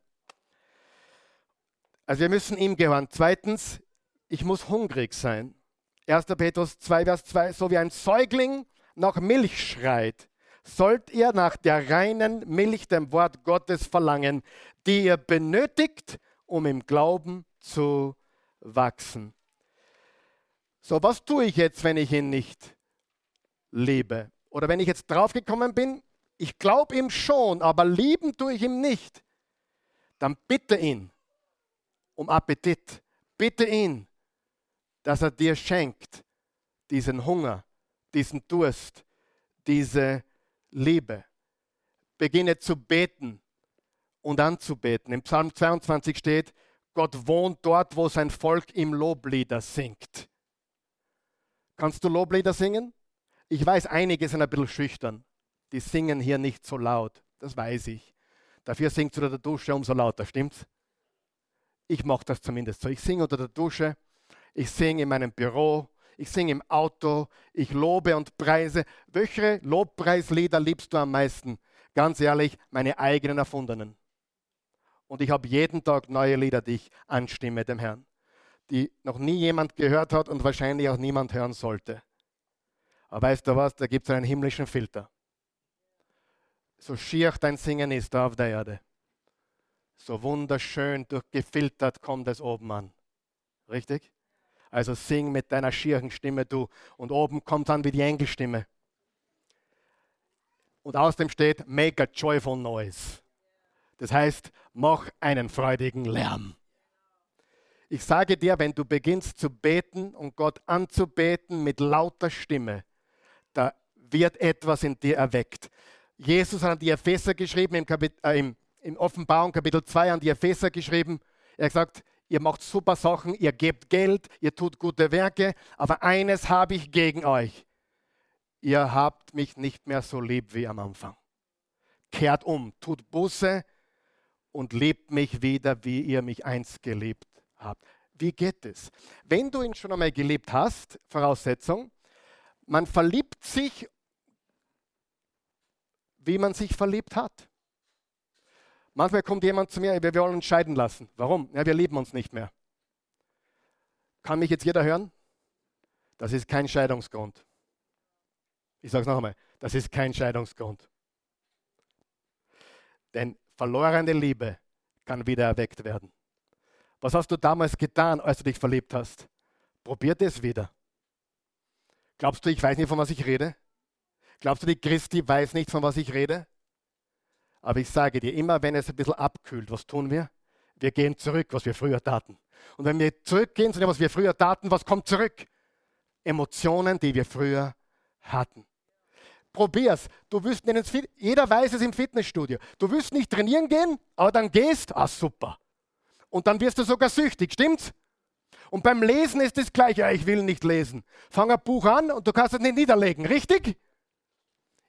Also wir müssen ihm gehören. Zweitens, ich muss hungrig sein. 1. Petrus 2, Vers 2, so wie ein Säugling nach Milch schreit, sollt ihr nach der reinen Milch, dem Wort Gottes, verlangen, die ihr benötigt, um im Glauben zu wachsen. So, was tue ich jetzt, wenn ich ihn nicht liebe? Oder wenn ich jetzt draufgekommen bin, ich glaube ihm schon, aber lieben tue ich ihm nicht, dann bitte ihn um Appetit. Bitte ihn, dass er dir schenkt diesen Hunger, diesen Durst, diese Liebe. Beginne zu beten und anzubeten. Im Psalm 22 steht, Gott wohnt dort, wo sein Volk ihm Loblieder singt. Kannst du Loblieder singen? Ich weiß, einige sind ein bisschen schüchtern. Die singen hier nicht so laut. Das weiß ich. Dafür singt du unter der Dusche umso lauter, stimmt's? Ich mache das zumindest so. Ich singe unter der Dusche, ich singe in meinem Büro, ich singe im Auto, ich lobe und preise. Welche Lobpreislieder liebst du am meisten? Ganz ehrlich, meine eigenen erfundenen. Und ich habe jeden Tag neue Lieder, die ich anstimme dem Herrn, die noch nie jemand gehört hat und wahrscheinlich auch niemand hören sollte. Aber weißt du was, da gibt es einen himmlischen Filter. So schier dein Singen ist da auf der Erde. So wunderschön durchgefiltert kommt es oben an. Richtig? Also sing mit deiner schieren Stimme du. Und oben kommt dann wie die Engelstimme. Und aus dem steht, make a joyful noise. Das heißt, mach einen freudigen Lärm. Ich sage dir, wenn du beginnst zu beten und Gott anzubeten mit lauter Stimme, da wird etwas in dir erweckt. Jesus hat an die Epheser geschrieben, im, Kapit äh, im, im Offenbarung Kapitel 2 an die Epheser geschrieben. Er hat gesagt, ihr macht super Sachen, ihr gebt Geld, ihr tut gute Werke, aber eines habe ich gegen euch. Ihr habt mich nicht mehr so lieb wie am Anfang. Kehrt um, tut Buße und liebt mich wieder, wie ihr mich einst geliebt habt. Wie geht es? Wenn du ihn schon einmal geliebt hast, Voraussetzung, man verliebt sich, wie man sich verliebt hat. Manchmal kommt jemand zu mir, wir wollen uns scheiden lassen. Warum? Ja, wir lieben uns nicht mehr. Kann mich jetzt jeder hören? Das ist kein Scheidungsgrund. Ich sage es noch einmal, das ist kein Scheidungsgrund. Denn verlorene Liebe kann wieder erweckt werden. Was hast du damals getan, als du dich verliebt hast? Probier das wieder. Glaubst du, ich weiß nicht, von was ich rede? Glaubst du, die Christi weiß nicht, von was ich rede? Aber ich sage dir, immer wenn es ein bisschen abkühlt, was tun wir? Wir gehen zurück, was wir früher taten. Und wenn wir zurückgehen zu dem, was wir früher taten, was kommt zurück? Emotionen, die wir früher hatten. Probier's. Du wirst Jeder weiß es im Fitnessstudio. Du wirst nicht trainieren gehen, aber dann gehst, ah super. Und dann wirst du sogar süchtig, stimmt's? Und beim Lesen ist das gleiche, ja, ich will nicht lesen. Fang ein Buch an und du kannst es nicht niederlegen, richtig?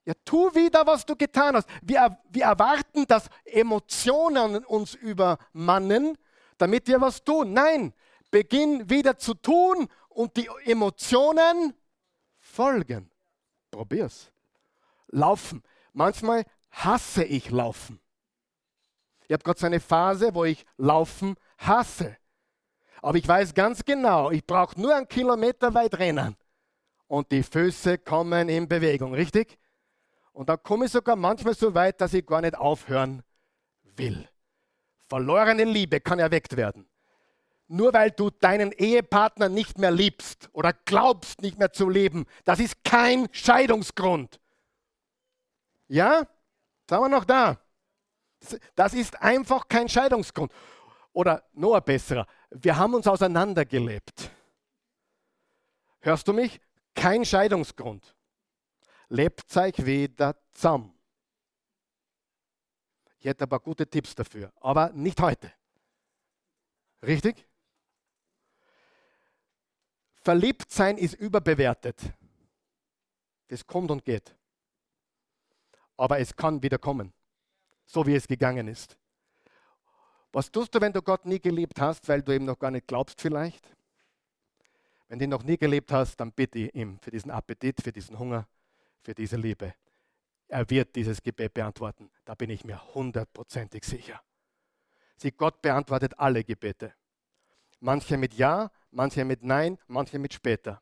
Ja, tu wieder, was du getan hast. Wir, wir erwarten, dass Emotionen uns übermannen, damit wir was tun. Nein, beginn wieder zu tun und die Emotionen folgen. Probier's. Laufen. Manchmal hasse ich Laufen. Ich habe gerade so eine Phase, wo ich Laufen hasse. Aber ich weiß ganz genau, ich brauche nur einen Kilometer weit rennen und die Füße kommen in Bewegung, richtig? Und dann komme ich sogar manchmal so weit, dass ich gar nicht aufhören will. Verlorene Liebe kann erweckt werden. Nur weil du deinen Ehepartner nicht mehr liebst oder glaubst nicht mehr zu leben, das ist kein Scheidungsgrund. Ja? Sind wir noch da? Das ist einfach kein Scheidungsgrund. Oder noch ein besserer, wir haben uns auseinandergelebt. Hörst du mich? Kein Scheidungsgrund. Lebt euch wieder zusammen. Ich hätte ein paar gute Tipps dafür, aber nicht heute. Richtig? Verliebt sein ist überbewertet. Das kommt und geht. Aber es kann wieder kommen, so wie es gegangen ist. Was tust du, wenn du Gott nie geliebt hast, weil du ihm noch gar nicht glaubst vielleicht? Wenn du ihn noch nie geliebt hast, dann bitte ihm für diesen Appetit, für diesen Hunger, für diese Liebe. Er wird dieses Gebet beantworten. Da bin ich mir hundertprozentig sicher. Sieh, Gott beantwortet alle Gebete. Manche mit Ja, manche mit Nein, manche mit später.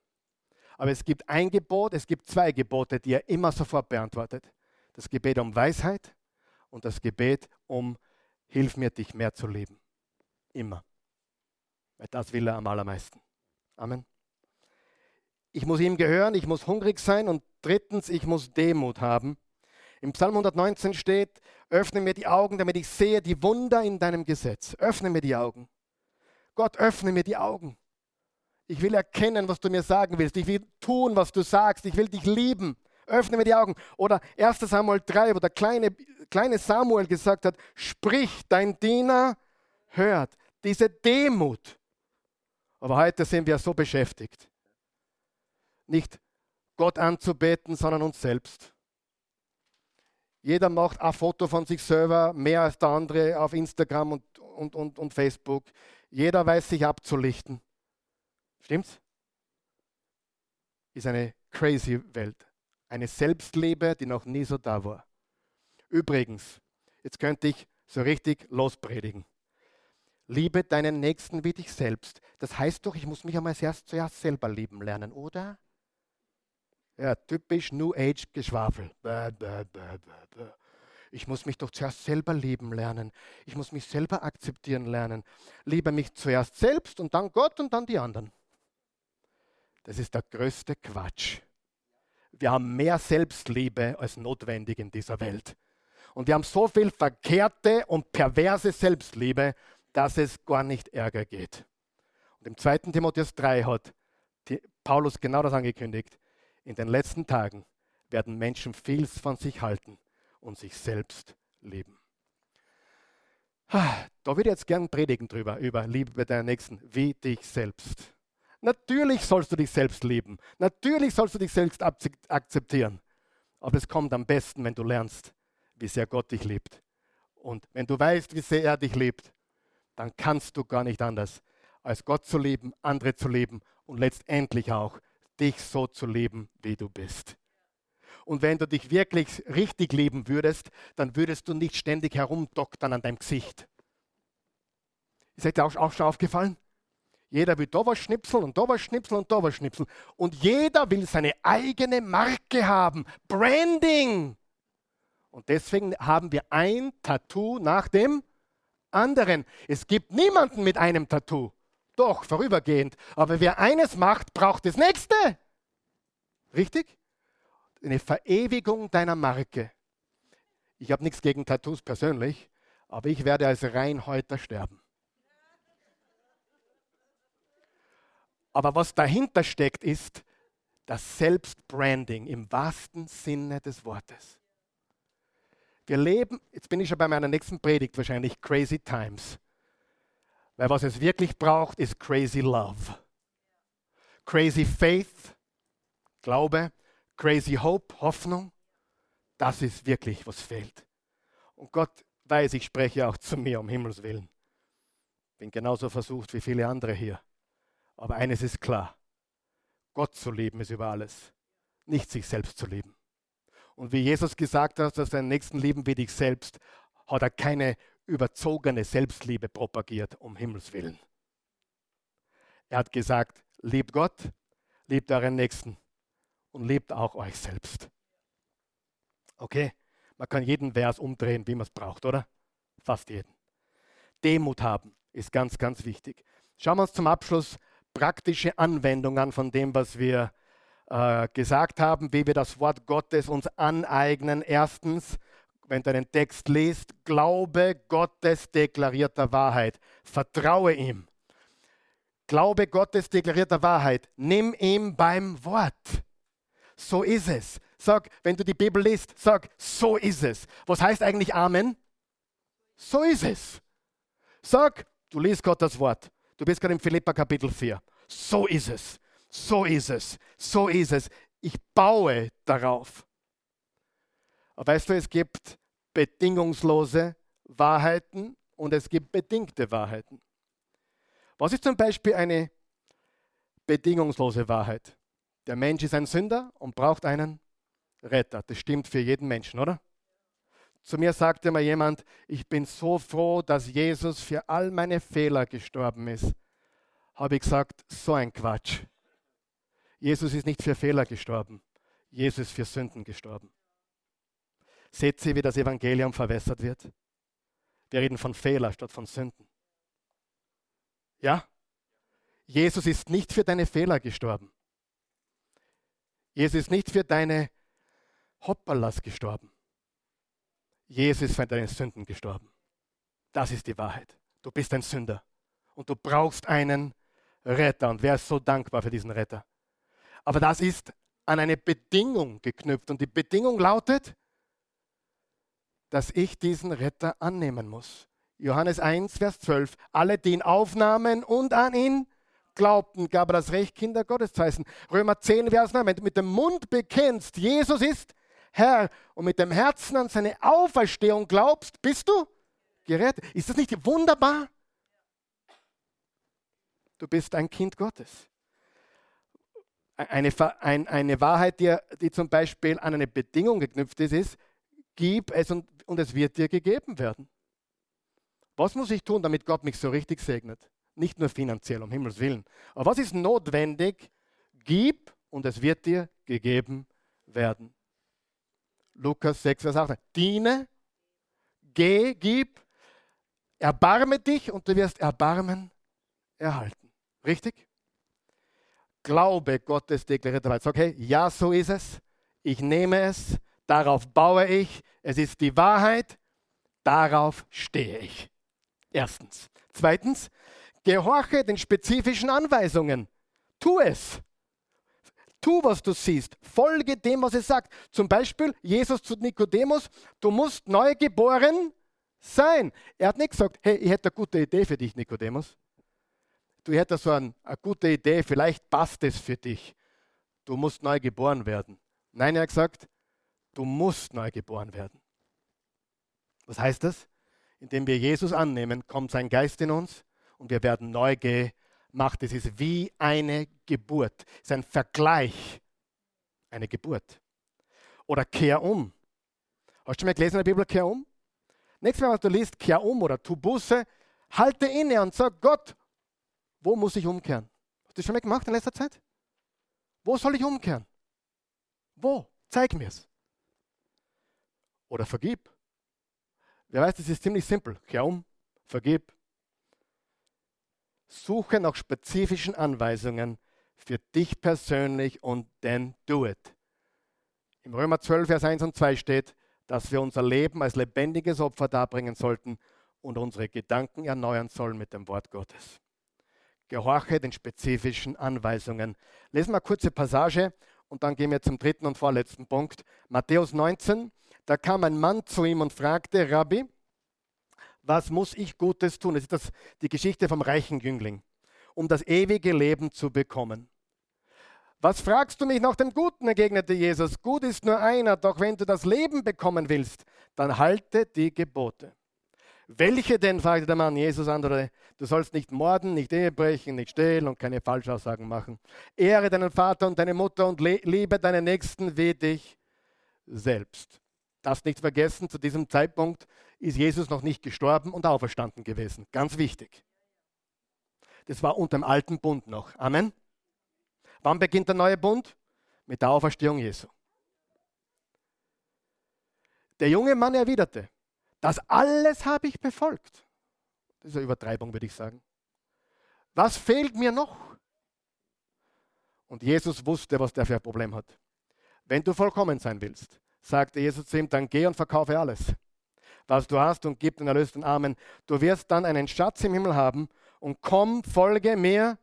Aber es gibt ein Gebot, es gibt zwei Gebote, die er immer sofort beantwortet. Das Gebet um Weisheit und das Gebet um Hilf mir, dich mehr zu lieben. Immer. Weil das will er am allermeisten. Amen. Ich muss ihm gehören, ich muss hungrig sein und drittens, ich muss Demut haben. Im Psalm 119 steht, öffne mir die Augen, damit ich sehe die Wunder in deinem Gesetz. Öffne mir die Augen. Gott, öffne mir die Augen. Ich will erkennen, was du mir sagen willst. Ich will tun, was du sagst. Ich will dich lieben. Öffne mir die Augen. Oder 1 Samuel 3, wo der kleine, kleine Samuel gesagt hat, sprich, dein Diener hört. Diese Demut. Aber heute sind wir so beschäftigt. Nicht Gott anzubeten, sondern uns selbst. Jeder macht ein Foto von sich selber, mehr als der andere auf Instagram und, und, und, und Facebook. Jeder weiß sich abzulichten. Stimmt's? Ist eine crazy Welt. Eine Selbstliebe, die noch nie so da war. Übrigens, jetzt könnte ich So richtig lospredigen. Liebe deinen Nächsten wie dich selbst. Das heißt doch, ich muss mich einmal zuerst, zuerst selber lieben lernen, oder? Ja, typisch New Age Geschwafel. Ich muss mich doch zuerst selber lieben lernen. Ich muss mich selber akzeptieren lernen. Liebe mich zuerst selbst und dann Gott und dann die anderen. Das ist der größte Quatsch. Wir haben mehr Selbstliebe als notwendig in dieser Welt. Und wir haben so viel verkehrte und perverse Selbstliebe, dass es gar nicht Ärger geht. Und im 2. Timotheus 3 hat Paulus genau das angekündigt. In den letzten Tagen werden Menschen viel von sich halten und sich selbst lieben. Da würde ich jetzt gern predigen drüber, über Liebe deiner Nächsten, wie dich selbst. Natürlich sollst du dich selbst lieben. Natürlich sollst du dich selbst akzeptieren. Aber es kommt am besten, wenn du lernst, wie sehr Gott dich liebt. Und wenn du weißt, wie sehr er dich liebt, dann kannst du gar nicht anders, als Gott zu lieben, andere zu lieben und letztendlich auch dich so zu lieben, wie du bist. Und wenn du dich wirklich richtig lieben würdest, dann würdest du nicht ständig herumdoktern an deinem Gesicht. Ist euch auch, schon aufgefallen? Jeder will da was schnipseln und da was schnipseln und da was schnipseln. Und jeder will seine eigene Marke haben. Branding. Und deswegen haben wir ein Tattoo nach dem anderen. Es gibt niemanden mit einem Tattoo. Doch, vorübergehend. Aber wer eines macht, braucht das nächste. Richtig? eine Verewigung deiner Marke. Ich habe nichts gegen Tattoos persönlich, aber ich werde als Reinhäuter sterben. Aber was dahinter steckt, ist das Selbstbranding im wahrsten Sinne des Wortes. Wir leben, jetzt bin ich schon bei meiner nächsten Predigt wahrscheinlich, crazy times. Weil was es wirklich braucht, ist crazy love. Crazy faith, Glaube, Crazy Hope, Hoffnung, das ist wirklich, was fehlt. Und Gott weiß, ich spreche auch zu mir, um Himmels Willen. Bin genauso versucht wie viele andere hier. Aber eines ist klar, Gott zu lieben ist über alles, nicht sich selbst zu lieben. Und wie Jesus gesagt hat, dass seinen Nächsten lieben wie dich selbst, hat er keine überzogene Selbstliebe propagiert, um Himmels Willen. Er hat gesagt, liebt Gott, liebt euren Nächsten und lebt auch euch selbst. Okay? Man kann jeden Vers umdrehen, wie man es braucht, oder? Fast jeden. Demut haben ist ganz, ganz wichtig. Schauen wir uns zum Abschluss praktische Anwendungen von dem, was wir äh, gesagt haben, wie wir das Wort Gottes uns aneignen. Erstens, wenn du einen Text liest, glaube Gottes deklarierter Wahrheit. Vertraue ihm. Glaube Gottes deklarierter Wahrheit. Nimm ihm beim Wort so ist es. Sag, wenn du die Bibel liest, sag, so ist es. Was heißt eigentlich Amen? So ist es. Sag, du liest Gott das Wort. Du bist gerade im Philippa Kapitel 4. So ist es. So ist es. So ist es. Ich baue darauf. Aber weißt du, es gibt bedingungslose Wahrheiten und es gibt bedingte Wahrheiten. Was ist zum Beispiel eine bedingungslose Wahrheit? Der Mensch ist ein Sünder und braucht einen Retter. Das stimmt für jeden Menschen, oder? Zu mir sagte mal jemand, ich bin so froh, dass Jesus für all meine Fehler gestorben ist. Habe ich gesagt, so ein Quatsch. Jesus ist nicht für Fehler gestorben. Jesus ist für Sünden gestorben. Seht ihr, wie das Evangelium verwässert wird? Wir reden von Fehler statt von Sünden. Ja? Jesus ist nicht für deine Fehler gestorben. Jesus ist nicht für deine Hopperlas gestorben. Jesus ist für deine Sünden gestorben. Das ist die Wahrheit. Du bist ein Sünder und du brauchst einen Retter. Und wer ist so dankbar für diesen Retter? Aber das ist an eine Bedingung geknüpft. Und die Bedingung lautet, dass ich diesen Retter annehmen muss. Johannes 1, Vers 12. Alle, die ihn aufnahmen und an ihn glaubten, gab er das Recht, Kinder Gottes zu heißen. Römer 10, Vers 9. Wenn du mit dem Mund bekennst, Jesus ist Herr und mit dem Herzen an seine Auferstehung glaubst, bist du gerettet. Ist das nicht wunderbar? Du bist ein Kind Gottes. Eine, eine, eine Wahrheit, die, die, zum Beispiel an eine Bedingung geknüpft ist, ist, gib es und, und es wird dir gegeben werden. Was muss ich tun, damit Gott mich so richtig segnet? Nicht nur finanziell, um Himmels Willen. Aber was ist notwendig? Gib und es wird dir gegeben werden. Lukas 6, Vers 8. Diene, geh, gib, erbarme dich und du wirst Erbarmen erhalten. Richtig? Glaube Gottes deklarierte Wahrheit. Sag, okay, ja, so ist es. Ich nehme es, darauf baue ich. Es ist die Wahrheit, darauf stehe ich. Erstens. Zweitens, gehorche den spezifischen Anweisungen. Tu es. Tu, was du siehst. Folge dem, was es sagt. Zum Beispiel Jesus zu Nikodemus, du musst neu geboren sein. Er hat nicht gesagt, hey, ich hätte eine gute Idee für dich, Nikodemus. Du hättest so ein, eine gute Idee, vielleicht passt es für dich. Du musst neu geboren werden. Nein, er hat gesagt, du musst neu geboren werden. Was heißt das? Indem wir Jesus annehmen, kommt sein Geist in uns und wir werden neu gemacht. Es ist wie eine Geburt. Es ist ein Vergleich. Eine Geburt. Oder kehr um. Hast du schon mal gelesen in der Bibel, kehr um? Nächstes Mal, was du liest, kehr um oder tu Buße, halte inne und sag, Gott, wo muss ich umkehren? Hast du das schon mal gemacht in letzter Zeit? Wo soll ich umkehren? Wo? Zeig mir es. Oder vergib. Wer weiß, das ist ziemlich simpel. Kehr um, vergib. Suche nach spezifischen Anweisungen für dich persönlich und then do it. Im Römer 12, Vers 1 und 2 steht, dass wir unser Leben als lebendiges Opfer darbringen sollten und unsere Gedanken erneuern sollen mit dem Wort Gottes. Gehorche den spezifischen Anweisungen. Lesen wir eine kurze Passage und dann gehen wir zum dritten und vorletzten Punkt. Matthäus 19, da kam ein Mann zu ihm und fragte, Rabbi, was muss ich Gutes tun? Das ist das, die Geschichte vom reichen Jüngling, um das ewige Leben zu bekommen. Was fragst du mich nach dem Guten, entgegnete Jesus. Gut ist nur einer, doch wenn du das Leben bekommen willst, dann halte die Gebote. Welche denn? fragte der Mann. Jesus antwortete, du sollst nicht morden, nicht Ehe brechen, nicht stehlen und keine Falschaussagen machen. Ehre deinen Vater und deine Mutter und liebe deinen Nächsten wie dich selbst. Darfst nicht vergessen, zu diesem Zeitpunkt ist Jesus noch nicht gestorben und auferstanden gewesen. Ganz wichtig. Das war unter dem alten Bund noch. Amen. Wann beginnt der neue Bund? Mit der Auferstehung Jesu. Der junge Mann erwiderte, das alles habe ich befolgt. Das ist eine Übertreibung, würde ich sagen. Was fehlt mir noch? Und Jesus wusste, was der für ein Problem hat. Wenn du vollkommen sein willst, sagte Jesus zu ihm, dann geh und verkaufe alles, was du hast und gib den erlösten Armen. Du wirst dann einen Schatz im Himmel haben und komm, folge mir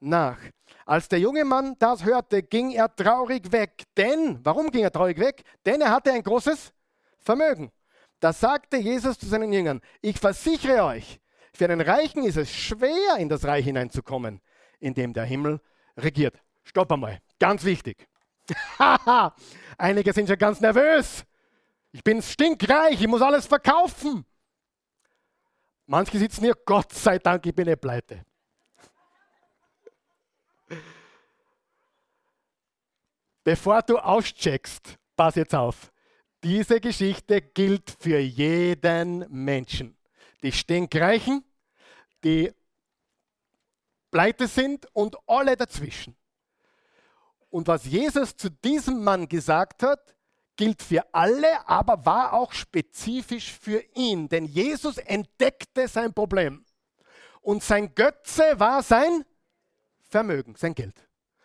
nach. Als der junge Mann das hörte, ging er traurig weg. Denn, warum ging er traurig weg? Denn er hatte ein großes Vermögen. Da sagte Jesus zu seinen Jüngern, ich versichere euch, für einen Reichen ist es schwer, in das Reich hineinzukommen, in dem der Himmel regiert. Stopp einmal, ganz wichtig. [laughs] Einige sind schon ganz nervös. Ich bin stinkreich, ich muss alles verkaufen. Manche sitzen hier, Gott sei Dank, ich bin nicht pleite. [laughs] Bevor du auscheckst, pass jetzt auf. Diese Geschichte gilt für jeden Menschen. Die Stinkreichen, die pleite sind und alle dazwischen. Und was Jesus zu diesem Mann gesagt hat, gilt für alle, aber war auch spezifisch für ihn. Denn Jesus entdeckte sein Problem. Und sein Götze war sein Vermögen, sein Geld.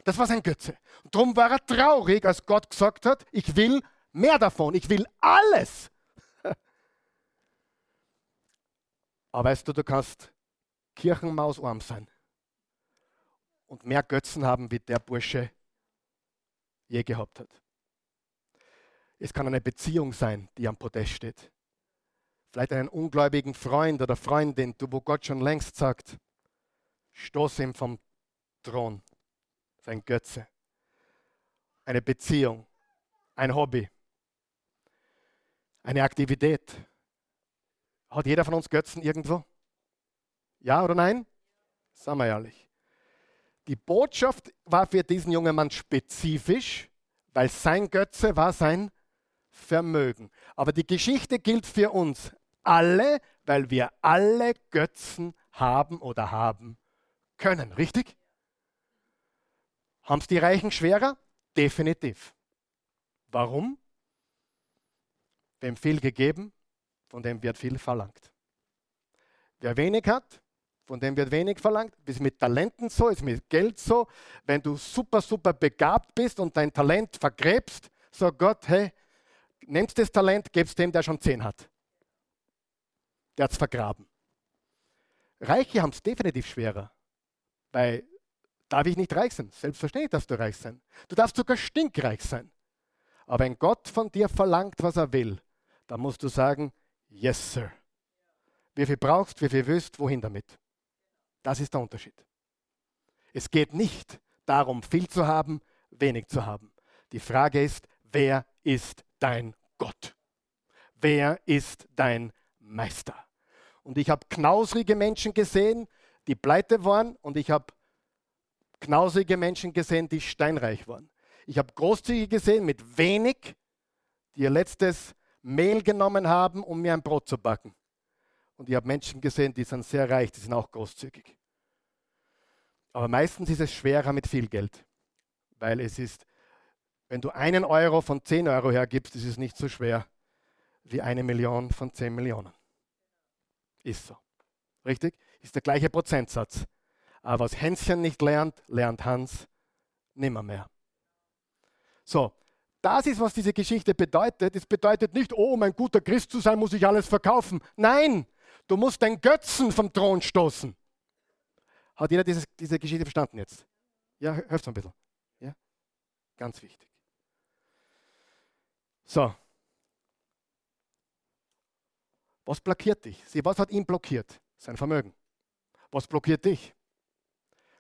Das war sein Götze. Und darum war er traurig, als Gott gesagt hat, ich will mehr davon, ich will alles. [laughs] Aber weißt du, du kannst Kirchenmausarm sein und mehr Götzen haben, wie der Bursche je gehabt hat. Es kann eine Beziehung sein, die am Podest steht. Vielleicht einen ungläubigen Freund oder Freundin, du, wo Gott schon längst sagt, stoß ihm vom Thron, sein Götze. Eine Beziehung, ein Hobby, eine Aktivität. Hat jeder von uns Götzen irgendwo? Ja oder nein? Sagen wir ehrlich. Die Botschaft war für diesen jungen Mann spezifisch, weil sein Götze war sein Vermögen. Aber die Geschichte gilt für uns. alle, weil wir alle Götzen haben oder haben können. Richtig? Haben es die Reichen schwerer? Definitiv. Warum? Wem viel gegeben, von dem wird viel verlangt. Wer wenig hat, von dem wird wenig verlangt. Ist mit Talenten so, ist mit Geld so. Wenn du super, super begabt bist und dein Talent vergräbst, sagt Gott, hey, nimmst das Talent, gibst dem, der schon zehn hat. Der hat es vergraben. Reiche haben es definitiv schwerer, weil darf ich nicht reich sein. Selbstverständlich darfst du reich sein. Du darfst sogar stinkreich sein. Aber wenn Gott von dir verlangt, was er will, dann musst du sagen, yes, sir. Wie viel brauchst, wie viel willst, wohin damit? Das ist der Unterschied. Es geht nicht darum, viel zu haben, wenig zu haben. Die Frage ist, wer ist dein Gott? Wer ist dein Meister? Und ich habe knausrige Menschen gesehen, die pleite waren, und ich habe knausrige Menschen gesehen, die steinreich waren. Ich habe Großzügige gesehen mit wenig, die ihr letztes Mehl genommen haben, um mir ein Brot zu backen. Und ich habe Menschen gesehen, die sind sehr reich, die sind auch großzügig. Aber meistens ist es schwerer mit viel Geld, weil es ist, wenn du einen Euro von 10 Euro hergibst, ist es nicht so schwer wie eine Million von 10 Millionen. Ist so. Richtig? Ist der gleiche Prozentsatz. Aber was Hänschen nicht lernt, lernt Hans nimmer mehr. So, das ist, was diese Geschichte bedeutet. Es bedeutet nicht, oh, um ein guter Christ zu sein, muss ich alles verkaufen. Nein, du musst den Götzen vom Thron stoßen. Hat jeder dieses, diese Geschichte verstanden jetzt? Ja, hörst du ein bisschen. Ja? Ganz wichtig. So. Was blockiert dich? Sieh, was hat ihn blockiert? Sein Vermögen. Was blockiert dich?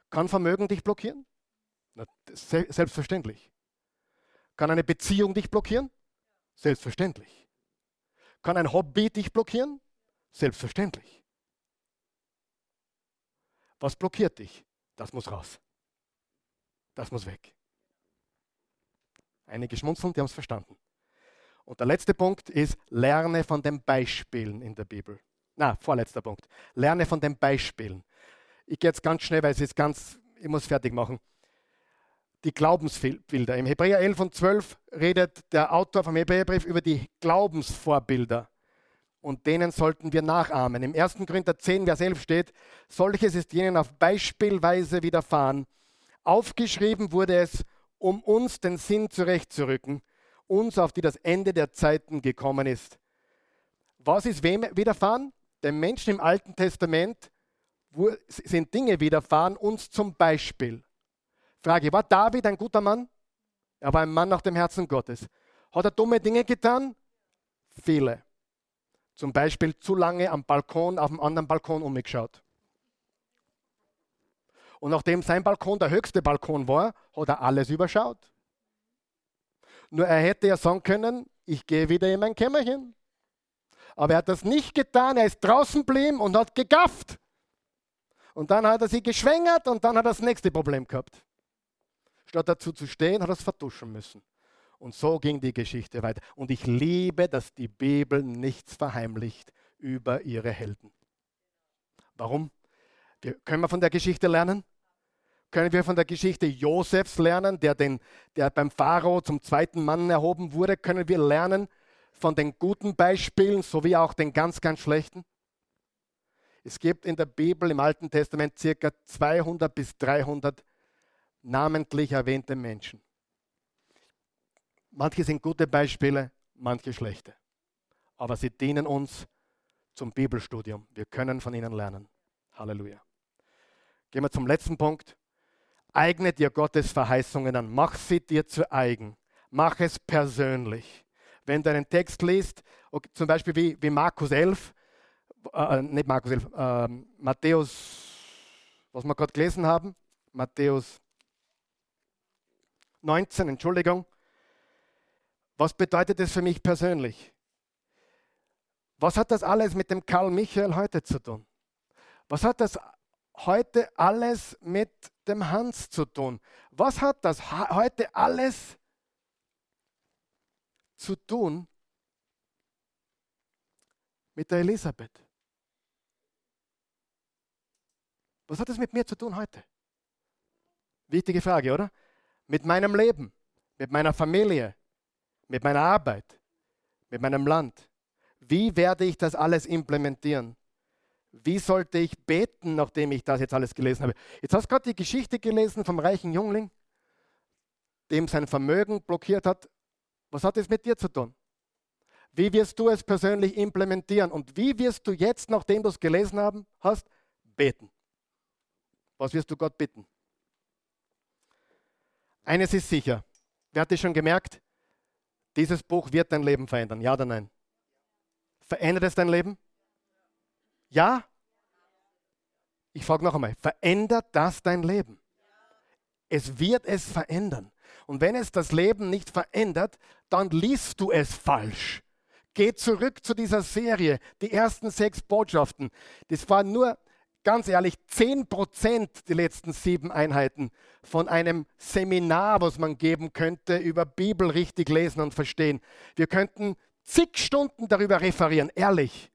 Kann Vermögen dich blockieren? Na, selbstverständlich. Kann eine Beziehung dich blockieren? Selbstverständlich. Kann ein Hobby dich blockieren? Selbstverständlich. Was blockiert dich? Das muss raus. Das muss weg. Einige schmunzeln, die haben es verstanden. Und der letzte Punkt ist, lerne von den Beispielen in der Bibel. Na, vorletzter Punkt. Lerne von den Beispielen. Ich gehe jetzt ganz schnell, weil es ist ganz, ich muss fertig machen die Glaubensbilder. Im Hebräer 11 und 12 redet der Autor vom Hebräerbrief über die Glaubensvorbilder. Und denen sollten wir nachahmen. Im 1. Korinther 10, Vers 11 steht, solches ist jenen auf Beispielweise widerfahren. Aufgeschrieben wurde es, um uns den Sinn zurechtzurücken, uns, auf die das Ende der Zeiten gekommen ist. Was ist wem widerfahren? Den Menschen im Alten Testament sind Dinge widerfahren, uns zum Beispiel. Frage, war David ein guter Mann? Er war ein Mann nach dem Herzen Gottes. Hat er dumme Dinge getan? Viele. Zum Beispiel zu lange am Balkon, auf dem anderen Balkon umgeschaut. Und nachdem sein Balkon der höchste Balkon war, hat er alles überschaut. Nur er hätte ja sagen können, ich gehe wieder in mein Kämmerchen. Aber er hat das nicht getan, er ist draußen geblieben und hat gegafft. Und dann hat er sie geschwängert und dann hat er das nächste Problem gehabt. Statt dazu zu stehen, hat er es vertuschen müssen. Und so ging die Geschichte weiter. Und ich liebe, dass die Bibel nichts verheimlicht über ihre Helden. Warum? Können wir von der Geschichte lernen? Können wir von der Geschichte Josefs lernen, der, den, der beim Pharao zum zweiten Mann erhoben wurde? Können wir lernen von den guten Beispielen sowie auch den ganz, ganz schlechten? Es gibt in der Bibel im Alten Testament circa 200 bis 300 namentlich erwähnte Menschen. Manche sind gute Beispiele, manche schlechte. Aber sie dienen uns zum Bibelstudium. Wir können von ihnen lernen. Halleluja. Gehen wir zum letzten Punkt. Eigne dir Gottes Verheißungen an. Mach sie dir zu eigen. Mach es persönlich. Wenn du einen Text liest, zum Beispiel wie, wie Markus 11, äh, nicht Markus 11, äh, Matthäus, was wir gerade gelesen haben, Matthäus 19, Entschuldigung. Was bedeutet das für mich persönlich? Was hat das alles mit dem Karl Michael heute zu tun? Was hat das heute alles mit dem Hans zu tun? Was hat das heute alles zu tun mit der Elisabeth? Was hat das mit mir zu tun heute? Wichtige Frage, oder? Mit meinem Leben, mit meiner Familie, mit meiner Arbeit, mit meinem Land. Wie werde ich das alles implementieren? Wie sollte ich beten, nachdem ich das jetzt alles gelesen habe? Jetzt hast du gerade die Geschichte gelesen vom reichen Jüngling, dem sein Vermögen blockiert hat. Was hat das mit dir zu tun? Wie wirst du es persönlich implementieren? Und wie wirst du jetzt, nachdem du es gelesen haben, hast, beten? Was wirst du Gott bitten? Eines ist sicher. Wer hat es schon gemerkt? Dieses Buch wird dein Leben verändern. Ja oder nein? Verändert es dein Leben? Ja? Ich frage noch einmal, verändert das dein Leben? Es wird es verändern. Und wenn es das Leben nicht verändert, dann liest du es falsch. Geh zurück zu dieser Serie, die ersten sechs Botschaften. Das waren nur ganz ehrlich, 10 Prozent die letzten sieben Einheiten von einem Seminar, was man geben könnte über Bibel richtig lesen und verstehen. Wir könnten zig Stunden darüber referieren, ehrlich.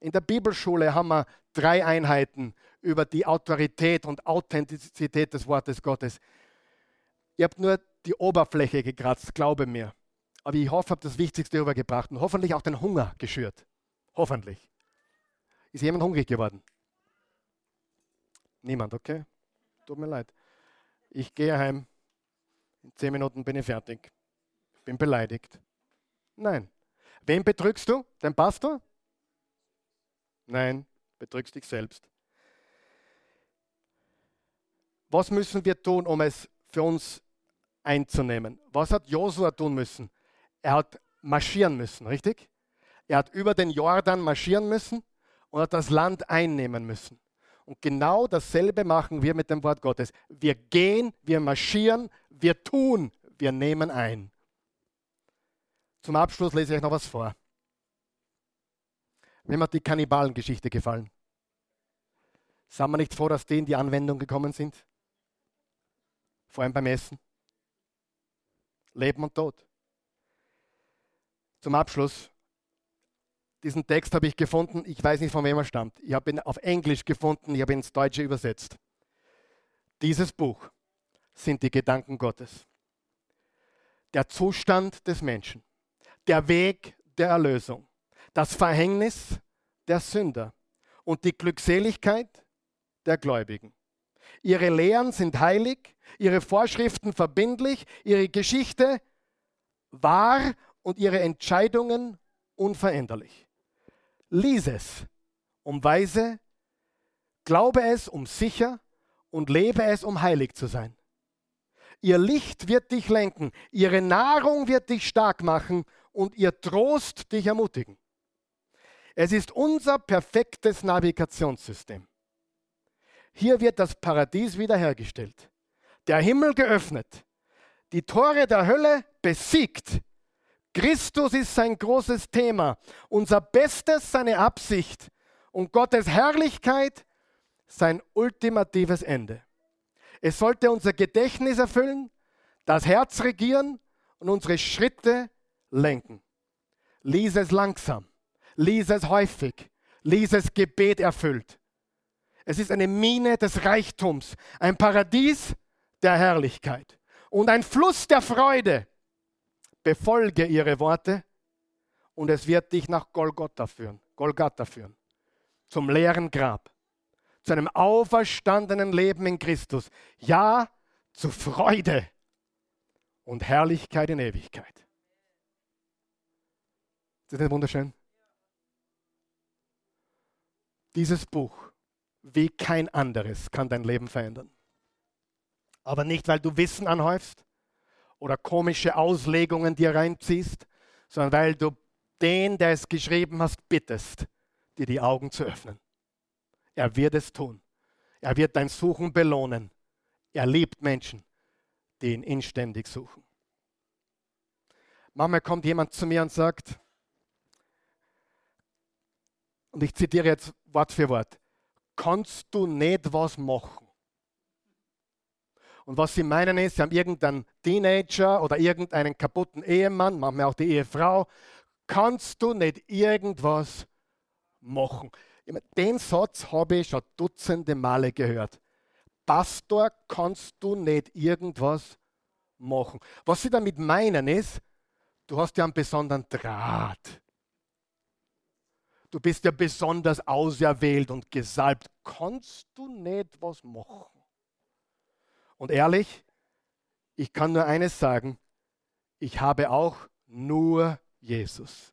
In der Bibelschule haben wir drei Einheiten über die Autorität und Authentizität des Wortes Gottes. Ihr habt nur die Oberfläche gekratzt, glaube mir. Aber ich hoffe, ich habe das Wichtigste übergebracht und hoffentlich auch den Hunger geschürt. Hoffentlich. Ist jemand hungrig geworden? Niemand, okay? Tut mir leid. Ich gehe heim. In zehn Minuten bin ich fertig. Ich bin beleidigt. Nein. Wen betrügst du? Den Pastor? Nein, betrügst dich selbst. Was müssen wir tun, um es für uns einzunehmen? Was hat Josua tun müssen? Er hat marschieren müssen, richtig? Er hat über den Jordan marschieren müssen und hat das Land einnehmen müssen. Und genau dasselbe machen wir mit dem Wort Gottes. Wir gehen, wir marschieren, wir tun, wir nehmen ein. Zum Abschluss lese ich euch noch was vor. Mir hat die Kannibalengeschichte gefallen. Sind wir nicht froh, dass die in die Anwendung gekommen sind? Vor allem beim Essen. Leben und Tod. Zum Abschluss diesen Text habe ich gefunden, ich weiß nicht, von wem er stammt. Ich habe ihn auf Englisch gefunden, ich habe ihn ins Deutsche übersetzt. Dieses Buch sind die Gedanken Gottes. Der Zustand des Menschen, der Weg der Erlösung, das Verhängnis der Sünder und die Glückseligkeit der Gläubigen. Ihre Lehren sind heilig, ihre Vorschriften verbindlich, ihre Geschichte wahr und ihre Entscheidungen unveränderlich. Lies es, um weise, glaube es, um sicher und lebe es, um heilig zu sein. Ihr Licht wird dich lenken, ihre Nahrung wird dich stark machen und ihr Trost dich ermutigen. Es ist unser perfektes Navigationssystem. Hier wird das Paradies wiederhergestellt, der Himmel geöffnet, die Tore der Hölle besiegt Christus ist sein großes Thema, unser Bestes seine Absicht und Gottes Herrlichkeit sein ultimatives Ende. Es sollte unser Gedächtnis erfüllen, das Herz regieren und unsere Schritte lenken. Lies es langsam, lies es häufig, lies es Gebet erfüllt. Es ist eine Mine des Reichtums, ein Paradies der Herrlichkeit und ein Fluss der Freude befolge ihre Worte und es wird dich nach Golgotha führen, Golgatha führen, zum leeren Grab, zu einem auferstandenen Leben in Christus. Ja, zu Freude und Herrlichkeit in Ewigkeit. Ist das nicht wunderschön? Dieses Buch, wie kein anderes, kann dein Leben verändern. Aber nicht, weil du Wissen anhäufst, oder komische Auslegungen dir reinziehst, sondern weil du den, der es geschrieben hast, bittest, dir die Augen zu öffnen. Er wird es tun. Er wird dein Suchen belohnen. Er liebt Menschen, die ihn inständig suchen. Manchmal kommt jemand zu mir und sagt, und ich zitiere jetzt Wort für Wort, kannst du nicht was machen? Und was sie meinen ist, sie haben irgendeinen Teenager oder irgendeinen kaputten Ehemann, manchmal auch die Ehefrau. Kannst du nicht irgendwas machen. Den Satz habe ich schon dutzende Male gehört. Pastor, kannst du nicht irgendwas machen? Was sie damit meinen ist, du hast ja einen besonderen Draht. Du bist ja besonders auserwählt und gesalbt. Kannst du nicht was machen? Und ehrlich, ich kann nur eines sagen, ich habe auch nur Jesus.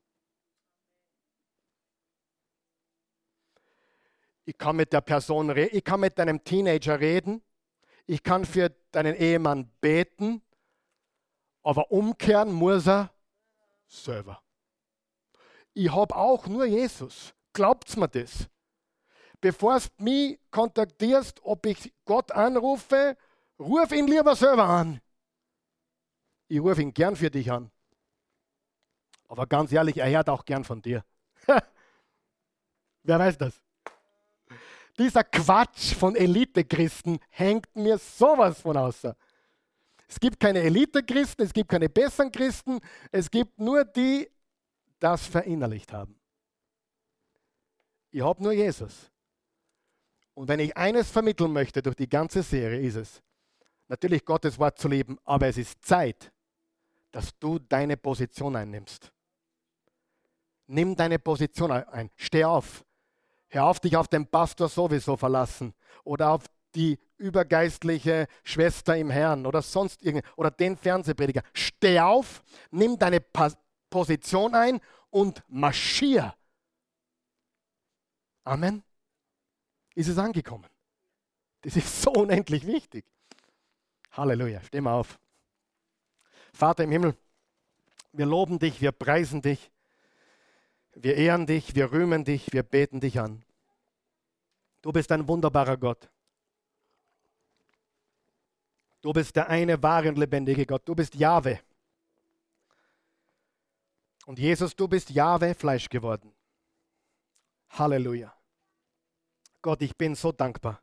Ich kann mit der Person reden, ich kann mit deinem Teenager reden, ich kann für deinen Ehemann beten, aber umkehren muss er selber. Ich habe auch nur Jesus. Glaubt's mir das? Bevor du mich kontaktierst, ob ich Gott anrufe, ruf ihn lieber selber an. Ich rufe ihn gern für dich an. Aber ganz ehrlich, er hört auch gern von dir. [laughs] Wer weiß das? Dieser Quatsch von Elite-Christen hängt mir sowas von außer. Es gibt keine Elite-Christen, es gibt keine besseren Christen, es gibt nur die, die das verinnerlicht haben. Ich habe nur Jesus. Und wenn ich eines vermitteln möchte durch die ganze Serie, ist es, natürlich Gottes Wort zu leben, aber es ist Zeit, dass du deine Position einnimmst. Nimm deine Position ein. Steh auf. Hör auf, dich auf den Pastor sowieso verlassen oder auf die übergeistliche Schwester im Herrn oder sonst irgend oder den Fernsehprediger. Steh auf, nimm deine pa Position ein und marschier. Amen. Ist es angekommen? Das ist so unendlich wichtig. Halleluja. Steh mal auf. Vater im Himmel, wir loben dich, wir preisen dich. Wir ehren dich, wir rühmen dich, wir beten dich an. Du bist ein wunderbarer Gott. Du bist der eine wahre und lebendige Gott. Du bist Jahwe. Und Jesus, du bist Jahwe Fleisch geworden. Halleluja. Gott, ich bin so dankbar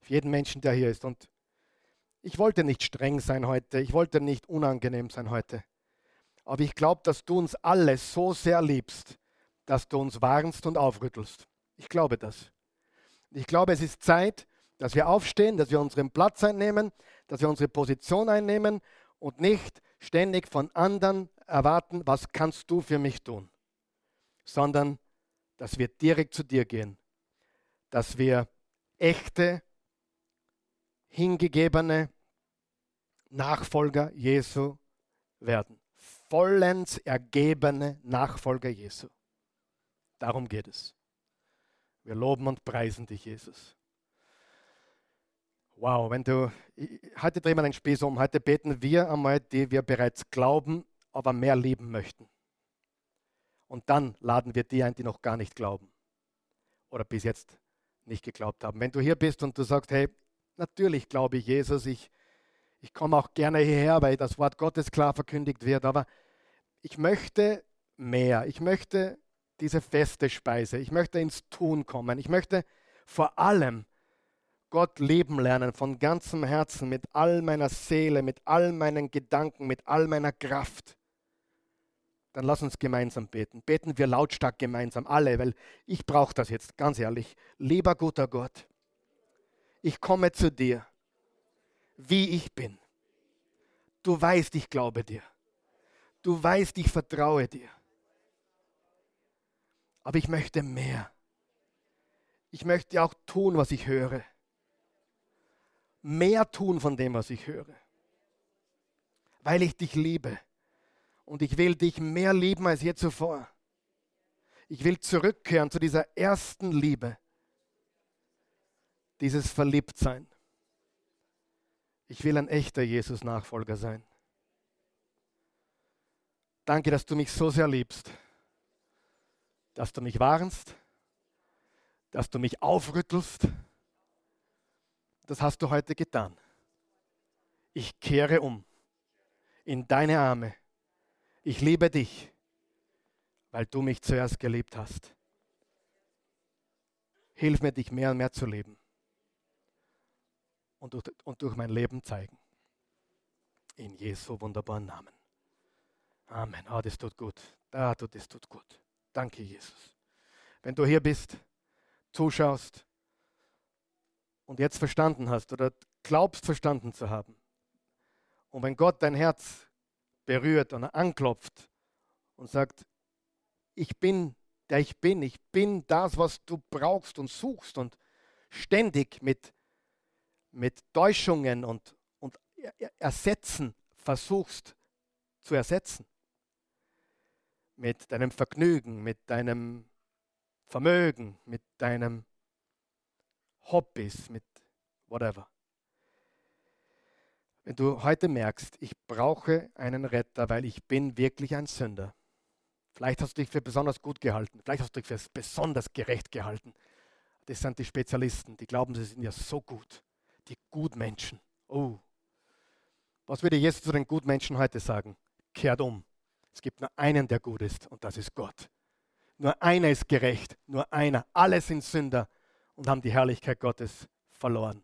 für jeden Menschen, der hier ist. Und ich wollte nicht streng sein heute. Ich wollte nicht unangenehm sein heute. Aber ich glaube, dass du uns alle so sehr liebst, dass du uns warnst und aufrüttelst. Ich glaube das. Ich glaube, es ist Zeit, dass wir aufstehen, dass wir unseren Platz einnehmen, dass wir unsere Position einnehmen und nicht ständig von anderen erwarten, was kannst du für mich tun, sondern dass wir direkt zu dir gehen, dass wir echte, hingegebene Nachfolger Jesu werden. Vollends ergebene Nachfolger Jesu. Darum geht es. Wir loben und preisen dich, Jesus. Wow, wenn du, heute drehen wir den Spieß um. Heute beten wir einmal, die wir bereits glauben, aber mehr lieben möchten. Und dann laden wir die ein, die noch gar nicht glauben oder bis jetzt nicht geglaubt haben. Wenn du hier bist und du sagst, hey, natürlich glaube ich Jesus, ich, ich komme auch gerne hierher, weil das Wort Gottes klar verkündigt wird, aber ich möchte mehr. Ich möchte diese feste Speise. Ich möchte ins Tun kommen. Ich möchte vor allem Gott lieben lernen von ganzem Herzen, mit all meiner Seele, mit all meinen Gedanken, mit all meiner Kraft. Dann lass uns gemeinsam beten. Beten wir lautstark gemeinsam, alle, weil ich brauche das jetzt, ganz ehrlich. Lieber guter Gott, ich komme zu dir, wie ich bin. Du weißt, ich glaube dir. Du weißt, ich vertraue dir. Aber ich möchte mehr. Ich möchte auch tun, was ich höre. Mehr tun von dem, was ich höre. Weil ich dich liebe. Und ich will dich mehr lieben als je zuvor. Ich will zurückkehren zu dieser ersten Liebe. Dieses Verliebtsein. Ich will ein echter Jesus-Nachfolger sein. Danke, dass du mich so sehr liebst dass du mich warnst, dass du mich aufrüttelst. Das hast du heute getan. Ich kehre um in deine Arme. Ich liebe dich, weil du mich zuerst geliebt hast. Hilf mir, dich mehr und mehr zu lieben und durch, und durch mein Leben zeigen. In Jesu wunderbaren Namen. Amen. Ah, das tut gut. Ah, das tut gut. Danke, Jesus. wenn du hier bist, zuschaust und jetzt verstanden hast oder glaubst verstanden zu haben. Und wenn Gott dein Herz berührt und anklopft und sagt, ich bin der ich bin, ich bin das, was du brauchst und suchst und ständig mit, mit Täuschungen und, und Ersetzen versuchst zu ersetzen. Mit deinem Vergnügen, mit deinem Vermögen, mit deinem Hobbys, mit whatever. Wenn du heute merkst, ich brauche einen Retter, weil ich bin wirklich ein Sünder. Vielleicht hast du dich für besonders gut gehalten, vielleicht hast du dich für besonders gerecht gehalten. Das sind die Spezialisten, die glauben, sie sind ja so gut. Die Gutmenschen. Oh. Was würde Jesus zu den Gutmenschen heute sagen? Kehrt um. Es gibt nur einen, der gut ist, und das ist Gott. Nur einer ist gerecht, nur einer. Alle sind Sünder und haben die Herrlichkeit Gottes verloren.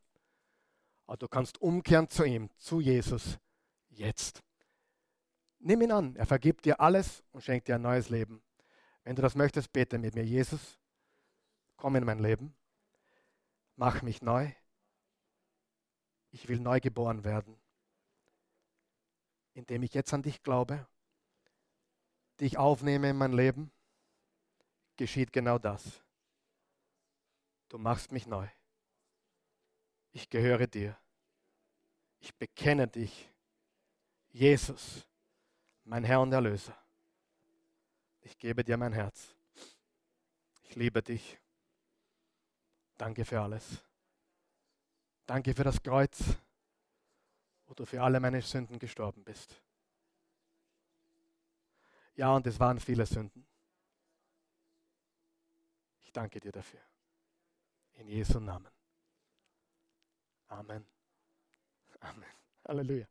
Aber du kannst umkehren zu ihm, zu Jesus, jetzt. Nimm ihn an, er vergibt dir alles und schenkt dir ein neues Leben. Wenn du das möchtest, bete mit mir, Jesus, komm in mein Leben, mach mich neu. Ich will neu geboren werden, indem ich jetzt an dich glaube, dich aufnehme in mein Leben geschieht genau das. Du machst mich neu. Ich gehöre dir. Ich bekenne dich, Jesus, mein Herr und Erlöser. Ich gebe dir mein Herz. Ich liebe dich. Danke für alles. Danke für das Kreuz, wo du für alle meine Sünden gestorben bist. Ja, und es waren viele Sünden danke dir dafür. In Jesu Namen. Amen. Amen. Halleluja.